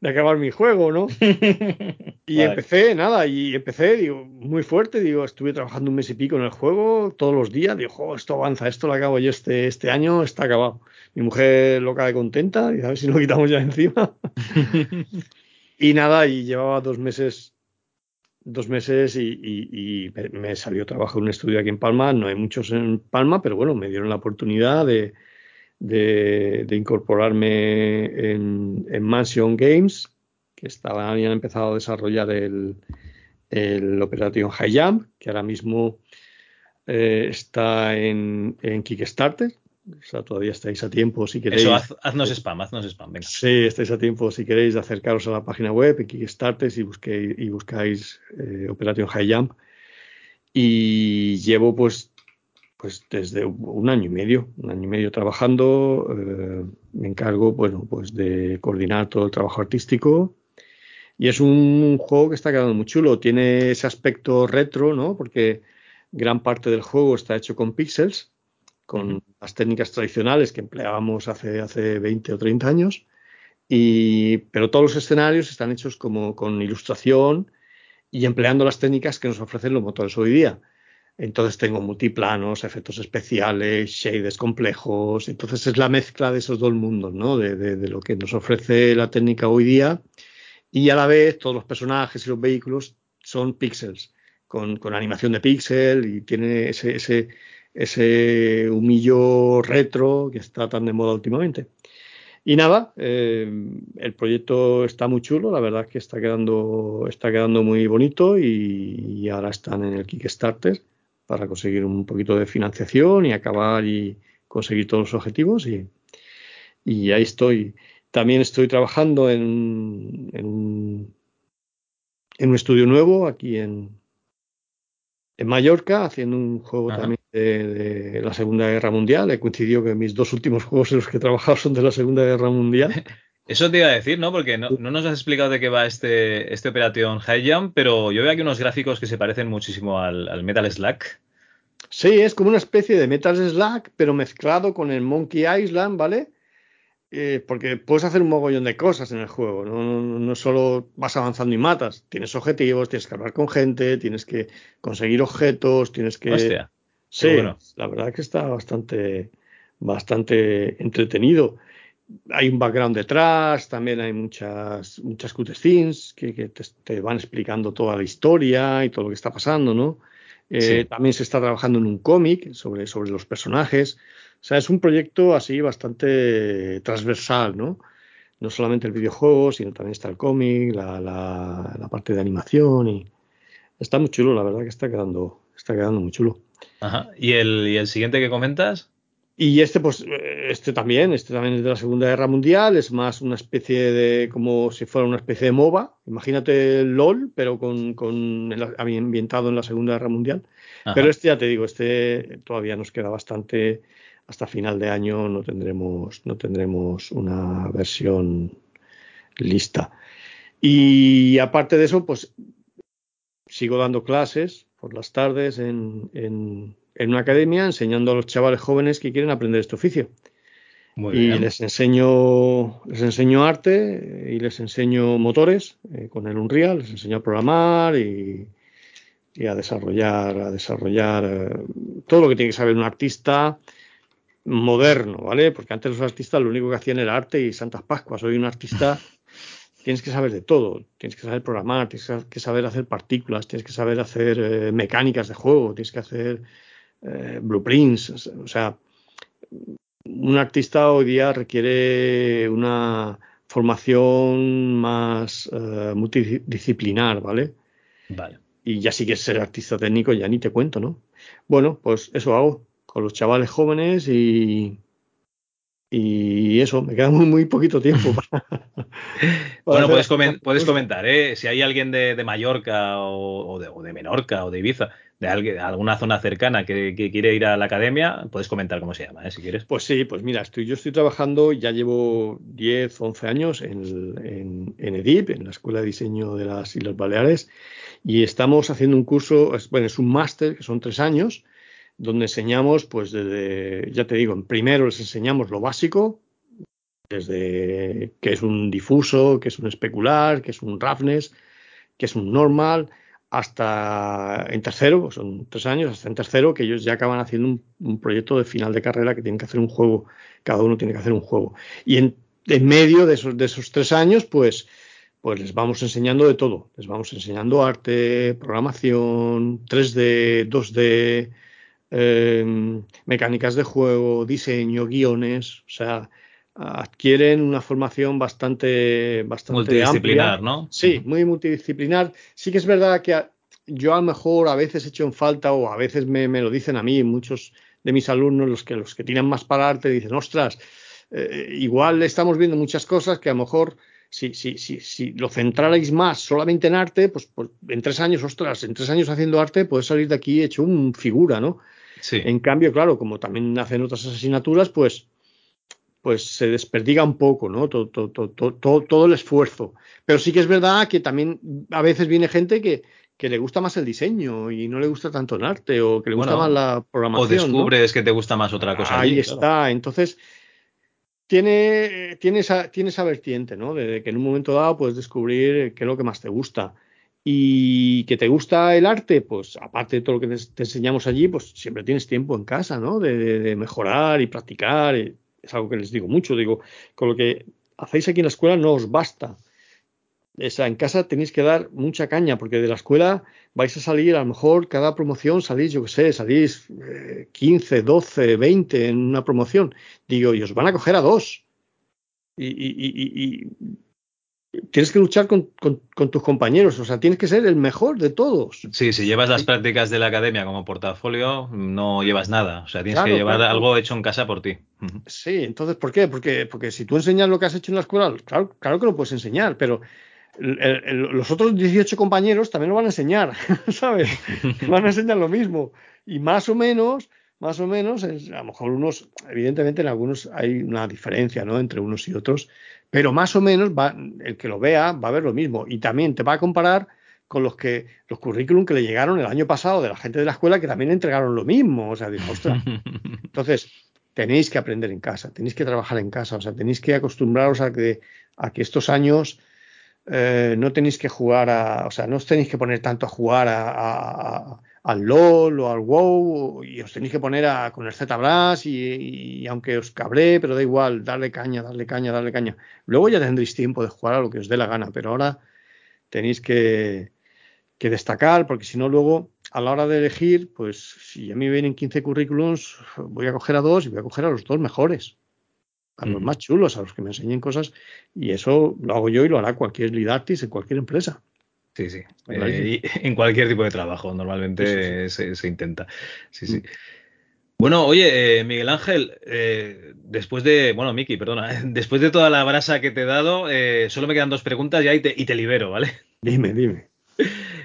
acabar mi juego, ¿no? [LAUGHS] y empecé, nada, y empecé, digo, muy fuerte, digo, estuve trabajando un mes y pico en el juego todos los días, digo, esto avanza, esto lo acabo yo este, este año, está acabado. Mi mujer loca de contenta, y a ver si lo quitamos ya encima. [LAUGHS] y nada, y llevaba dos meses dos meses y, me salió trabajo en un estudio aquí en Palma. No hay muchos en Palma, pero bueno, me dieron la oportunidad de, de, incorporarme en, Mansion Games, que estaban, habían empezado a desarrollar el, el Operation High Jump, que ahora mismo eh, está en, Kickstarter. O sea, todavía estáis a tiempo si queréis. Eso, haznos spam, haznos spam, venga. Sí, estáis a tiempo si queréis de acercaros a la página web en Kickstarter y, busquéis, y buscáis eh, Operation High Jump. Y llevo pues pues desde un año y medio, un año y medio trabajando, eh, me encargo, bueno, pues de coordinar todo el trabajo artístico. Y es un, juego que está quedando muy chulo. Tiene ese aspecto retro, ¿no? Porque gran parte del juego está hecho con píxeles, con las técnicas tradicionales que empleábamos hace, hace 20 o 30 años. Y, pero todos los escenarios están hechos como con ilustración y empleando las técnicas que nos ofrecen los motores hoy día. Entonces tengo multiplanos, efectos especiales, shaders complejos. Entonces es la mezcla de esos dos mundos, ¿no? De, de, lo que nos ofrece la técnica hoy día. Y a la vez todos los personajes y los vehículos son píxeles, con, con, animación de píxel y tiene ese, ese, ese humillo retro que está tan de moda últimamente. Y nada, eh, el proyecto está muy chulo, la verdad es que está quedando, está quedando muy bonito y, y ahora están en el Kickstarter para conseguir un poquito de financiación y acabar y conseguir todos los objetivos y, y ahí estoy. También estoy trabajando en, en, un, en un estudio nuevo aquí en, en Mallorca, haciendo un juego también de, de, la Segunda Guerra Mundial. He coincidido que mis dos últimos juegos en los que he trabajado son de la Segunda Guerra Mundial. [LAUGHS] Eso te iba a decir, ¿no? Porque no, no, nos has explicado de qué va este, este Operation High Jump, pero yo veo aquí unos gráficos que se parecen muchísimo al, Metal Slack. Sí, es como una especie de Metal Slack, pero mezclado con el Monkey Island, ¿vale? Eh, porque puedes hacer un mogollón de cosas en el juego, ¿no? No, no, solo vas avanzando y matas, tienes objetivos, tienes que hablar con gente, tienes que conseguir objetos, tienes que... Hostia, sí, la verdad es que está bastante, bastante entretenido. Hay un background detrás, también hay muchas, muchas cutscenes que, que te, te, van explicando toda la historia y todo lo que está pasando, ¿no? Eh, sí. También se está trabajando en un cómic sobre, sobre los personajes. O sea, es un proyecto así bastante transversal, ¿no? No solamente el videojuego, sino también está el cómic, la, la, la, parte de animación y está muy chulo, la verdad que está quedando, está quedando muy chulo. Ajá. ¿Y el, ¿Y el siguiente que comentas? Y este, pues, este también, este también es de la Segunda Guerra Mundial, es más una especie de, como si fuera una especie de MOBA. Imagínate LOL, pero con, con ambientado en la Segunda Guerra Mundial. Ajá. Pero este, ya te digo, este todavía nos queda bastante, hasta final de año no tendremos, no tendremos una versión lista. Y aparte de eso, pues, sigo dando clases por las tardes en, en en una academia enseñando a los chavales jóvenes que quieren aprender este oficio. Muy y bien. les enseño, les enseño arte y les enseño motores eh, con el Unreal, les enseño a programar y, y a desarrollar, a desarrollar eh, todo lo que tiene que saber un artista moderno, ¿vale? Porque antes los artistas lo único que hacían era arte y Santas Pascuas. Hoy un artista [LAUGHS] tienes que saber de todo. Tienes que saber programar, tienes que saber hacer partículas, tienes que saber hacer eh, mecánicas de juego, tienes que hacer eh, blueprints, o sea, un artista hoy día requiere una formación más uh, multidisciplinar, ¿vale? Vale. Y ya sí que ser artista técnico, ya ni te cuento, ¿no? Bueno, pues eso hago con los chavales jóvenes y, y eso, me queda muy, muy poquito tiempo. Para, [LAUGHS] para bueno, puedes, coment puedes, comentar, ¿eh? Si hay alguien de, de Mallorca o, o, de, o, de, Menorca o de Ibiza, de, alguna zona cercana que, que, quiere ir a la academia, puedes comentar cómo se llama, ¿eh? si quieres. Pues sí, pues mira, estoy, yo estoy trabajando, ya llevo 10, 11 años en, en, en EDIP, en la Escuela de Diseño de las Islas Baleares, y estamos haciendo un curso, es, bueno, es un máster que son tres años, donde enseñamos, pues desde, ya te digo, primero les enseñamos lo básico, desde qué es un difuso, qué es un especular, qué es un roughness, qué es un normal, hasta en tercero, pues son tres años, hasta en tercero, que ellos ya acaban haciendo un, proyecto de final de carrera que tienen que hacer un juego, cada uno tiene que hacer un juego. Y en, medio de esos, de esos tres años, pues, pues les vamos enseñando de todo, les vamos enseñando arte, programación, 3D, 2D, eh, mecánicas de juego, diseño, guiones, o sea, adquieren una formación bastante, bastante multidisciplinar, amplia. ¿no? Sí, muy multidisciplinar. Sí que es verdad que a, yo a lo mejor a veces he hecho en falta o a veces me, me, lo dicen a mí, muchos de mis alumnos, los que, los que tiran más para arte, dicen, ostras, eh, igual estamos viendo muchas cosas que a lo mejor si, si, si, si lo centrarais más solamente en arte, pues, pues, en tres años, ostras, en tres años haciendo arte, puedes salir de aquí hecho un figura, ¿no? Sí. En cambio, claro, como también hacen otras asignaturas, pues, pues se desperdiga un poco, ¿no? Todo, todo, todo, todo, todo el esfuerzo. Pero sí que es verdad que también a veces viene gente que, que le gusta más el diseño y no le gusta tanto el arte o que le gusta bueno, más la programación. O descubres ¿no? que te gusta más otra cosa. Ahí allí, está. claro. Entonces, tiene, tiene, esa, tiene esa vertiente, ¿no? De que en un momento dado puedes descubrir qué es lo que más te gusta. Y que te gusta el arte, pues aparte de todo lo que te, te enseñamos allí, pues siempre tienes tiempo en casa, ¿no? De, de, de mejorar y practicar. Y es algo que les digo mucho. Digo, con lo que hacéis aquí en la escuela no os basta. En casa tenéis que dar mucha caña, porque de la escuela vais a salir, a lo mejor cada promoción salís, yo qué sé, salís eh, 15, 12, 20 en una promoción. Digo, y os van a coger a dos. Y tienes que luchar con, con, con, tus compañeros, o sea, tienes que ser el mejor de todos. Sí, si llevas las prácticas de la academia como portafolio, no llevas nada, o sea, tienes Claro, que llevar claro. algo hecho en casa por ti. Sí, entonces, ¿por qué? Porque, porque si tú enseñas lo que has hecho en la escuela, claro, claro que lo puedes enseñar, pero el- el- los otros 18 compañeros también lo van a enseñar, [LAUGHS] ¿sabes? [LAUGHS] Van a enseñar lo mismo. Y más o menos, más o menos, es- a lo mejor unos, evidentemente en algunos hay una diferencia, ¿no? Entre unos y otros, pero más o menos va, el que lo vea va a ver lo mismo. Y también te va a comparar con los que los currículum que le llegaron el año pasado de la gente de la escuela que también entregaron lo mismo. O sea, dijo, ostras. [LAUGHS] Entonces, tenéis que aprender en casa, tenéis que trabajar en casa, o sea, tenéis que acostumbraros a que, a que estos años eh, no tenéis que jugar a, o sea, no os tenéis que poner tanto a jugar a, al LOL o al WoW y os tenéis que poner a, con el ZBrush y, y, aunque os cabré, pero da igual, darle caña, darle caña, darle caña. Luego ya tendréis tiempo de jugar a lo que os dé la gana, pero ahora tenéis que, que destacar porque si no luego a la hora de elegir, pues si a mí vienen 15 currículums, voy a coger a dos y voy a coger a los dos mejores, a los más chulos, a los que me enseñen cosas, y eso lo hago yo y lo hará cualquier lead artist en cualquier empresa. Sí, sí. Eh, [LAUGHS] en cualquier tipo de trabajo, normalmente sí, sí. Se, se, intenta. Sí, sí. Bueno, oye, eh, Miguel Ángel, eh, después de, bueno, Miki, perdona, [LAUGHS] después de toda la brasa que te he dado, solo me quedan dos preguntas ya y te, y te libero, ¿vale? [LAUGHS] Dime, dime.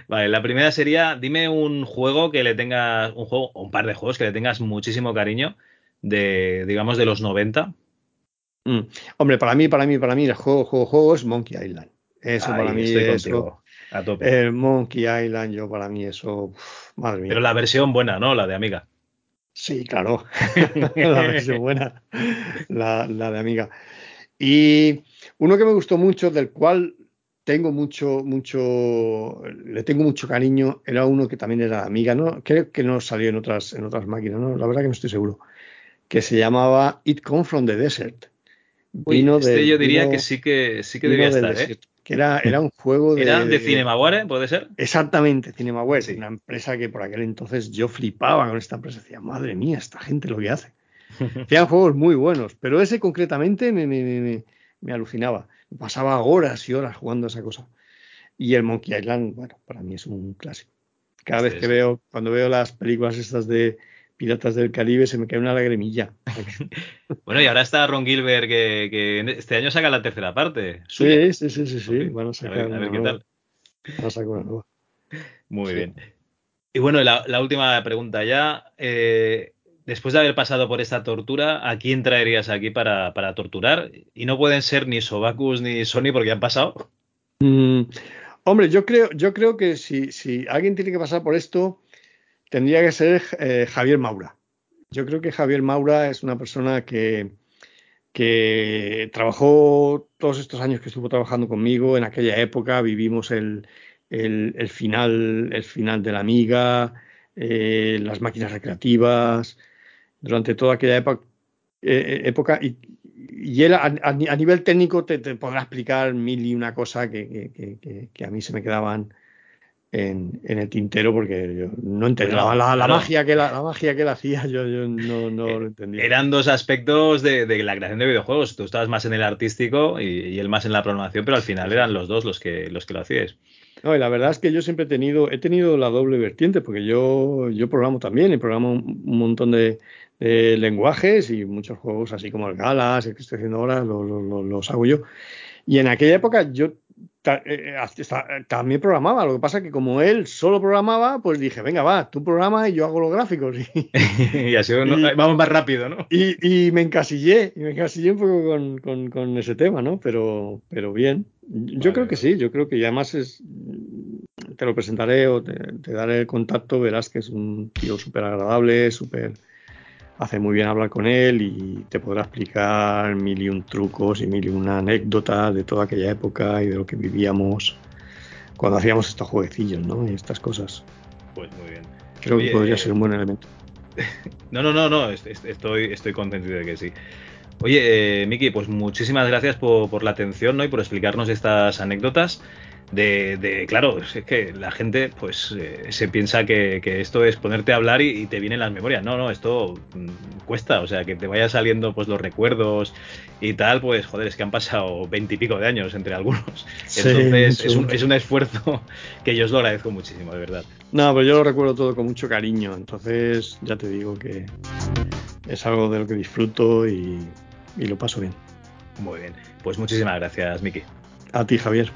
Vale, la primera sería, dime un juego que le tengas, un juego, o un par de juegos que le tengas muchísimo cariño de, digamos, de los 90. Mm. Hombre, para mí, para mí, para mí, el juego, juego, juego es Monkey Island. Eso Ahí, para mí es a tope. el Monkey Island, yo para mí eso, uf, madre mía. Pero la versión buena, ¿no? La de Amiga. Sí, claro, [LAUGHS] la versión buena, la, la de Amiga. Y uno que me gustó mucho, del cual tengo mucho, mucho, le tengo mucho cariño, era uno que también era amiga, ¿no? Creo que no salió en otras, en otras máquinas, ¿no? La verdad que no estoy seguro. Que se llamaba It Come from the Desert. Vino Uy, este de, yo diría vino, que sí que sí que debía estar, ¿eh? Que era, era un juego de. ¿Era de, de Cinemaware, puede ser? Exactamente, Cinemaware, sí. una empresa que por aquel entonces yo flipaba con esta empresa. Decía, madre mía, esta gente lo que hace. [LAUGHS] Hacían juegos muy buenos, pero ese concretamente me, me, me, me alucinaba pasaba horas y horas jugando a esa cosa. Y el Monkey Island, bueno, para mí es un clásico. Cada vez que veo, cuando veo las películas estas de Piratas del Caribe, se me cae una lagrimilla. [LAUGHS] bueno, y ahora está Ron Gilbert, que, que este año saca la tercera parte. Sí, sí, sí, sí, sí. Okay. Van a sacar a ver, a ver qué tal. Van a sacar una nueva. Muy sí. bien. Y bueno, la, la última pregunta ya. Eh, después de haber pasado por esta tortura, ¿a quién traerías aquí para, para torturar? Y no pueden ser ni Sobacus ni Sony porque han pasado. Mm, hombre, yo creo, yo creo que si, si, alguien tiene que pasar por esto, tendría que ser eh, Javier Maura. Yo creo que Javier Maura es una persona que, trabajó todos estos años que estuvo trabajando conmigo. En aquella época vivimos el, final, el final de la amiga, eh, las máquinas recreativas, durante toda aquella época, eh, época y, él a, nivel técnico te, podrá explicar mil y una cosa que, a mí se me quedaban en, en el tintero porque yo no entendía la, la, la, magia que la, la, magia que él hacía, yo, yo no, no eh, lo entendía. Eran dos aspectos de, de, la creación de videojuegos. Tú estabas más en el artístico y, y, él más en la programación, pero al final eran los dos los que, los que lo hacíais. No, y la verdad es que yo siempre he tenido, he tenido la doble vertiente, porque yo, yo programo también, y programo un, un montón de, de, lenguajes y muchos juegos así como el Galas, el que estoy haciendo ahora, los, los, los hago yo. Y en aquella época yo eh, también programaba, lo que pasa que como él solo programaba, pues dije, venga, va, tú programa y yo hago los gráficos. Y, [LAUGHS] y así y, vamos más rápido, ¿no? Y, y, me encasillé, y me encasillé un poco con, con, con ese tema, ¿no? Pero, pero bien, yo vale, creo que sí, yo creo que ya además es, te lo presentaré o te, te daré el contacto, verás que es un tío súper agradable, súper hace muy bien hablar con él y te podrá explicar mil y un trucos y mil y una anécdotas de toda aquella época y de lo que vivíamos cuando hacíamos estos jueguecillos, ¿no? Y estas cosas. Pues muy bien. Creo Oye, que podría eh, ser un buen elemento. [LAUGHS] No, no, no, no, estoy, estoy contento de que sí. Oye, eh, Miki, pues muchísimas gracias por, por, la atención ¿no? y por explicarnos estas anécdotas de, de, claro, es que la gente pues eh, se piensa que, que, esto es ponerte a hablar y, y, te vienen las memorias. No, no, esto mm, cuesta, o sea, que te vaya saliendo pues los recuerdos y tal, pues joder, es que han pasado veintipico de años entre algunos. [LAUGHS] Sí, Entonces sí. es, un, es un esfuerzo que yo os lo agradezco muchísimo, de verdad. No, pero yo lo recuerdo todo con mucho cariño, entonces ya te digo que es algo de lo que disfruto y, y lo paso bien. Muy bien, pues muchísimas gracias, Miki. A ti, Javier.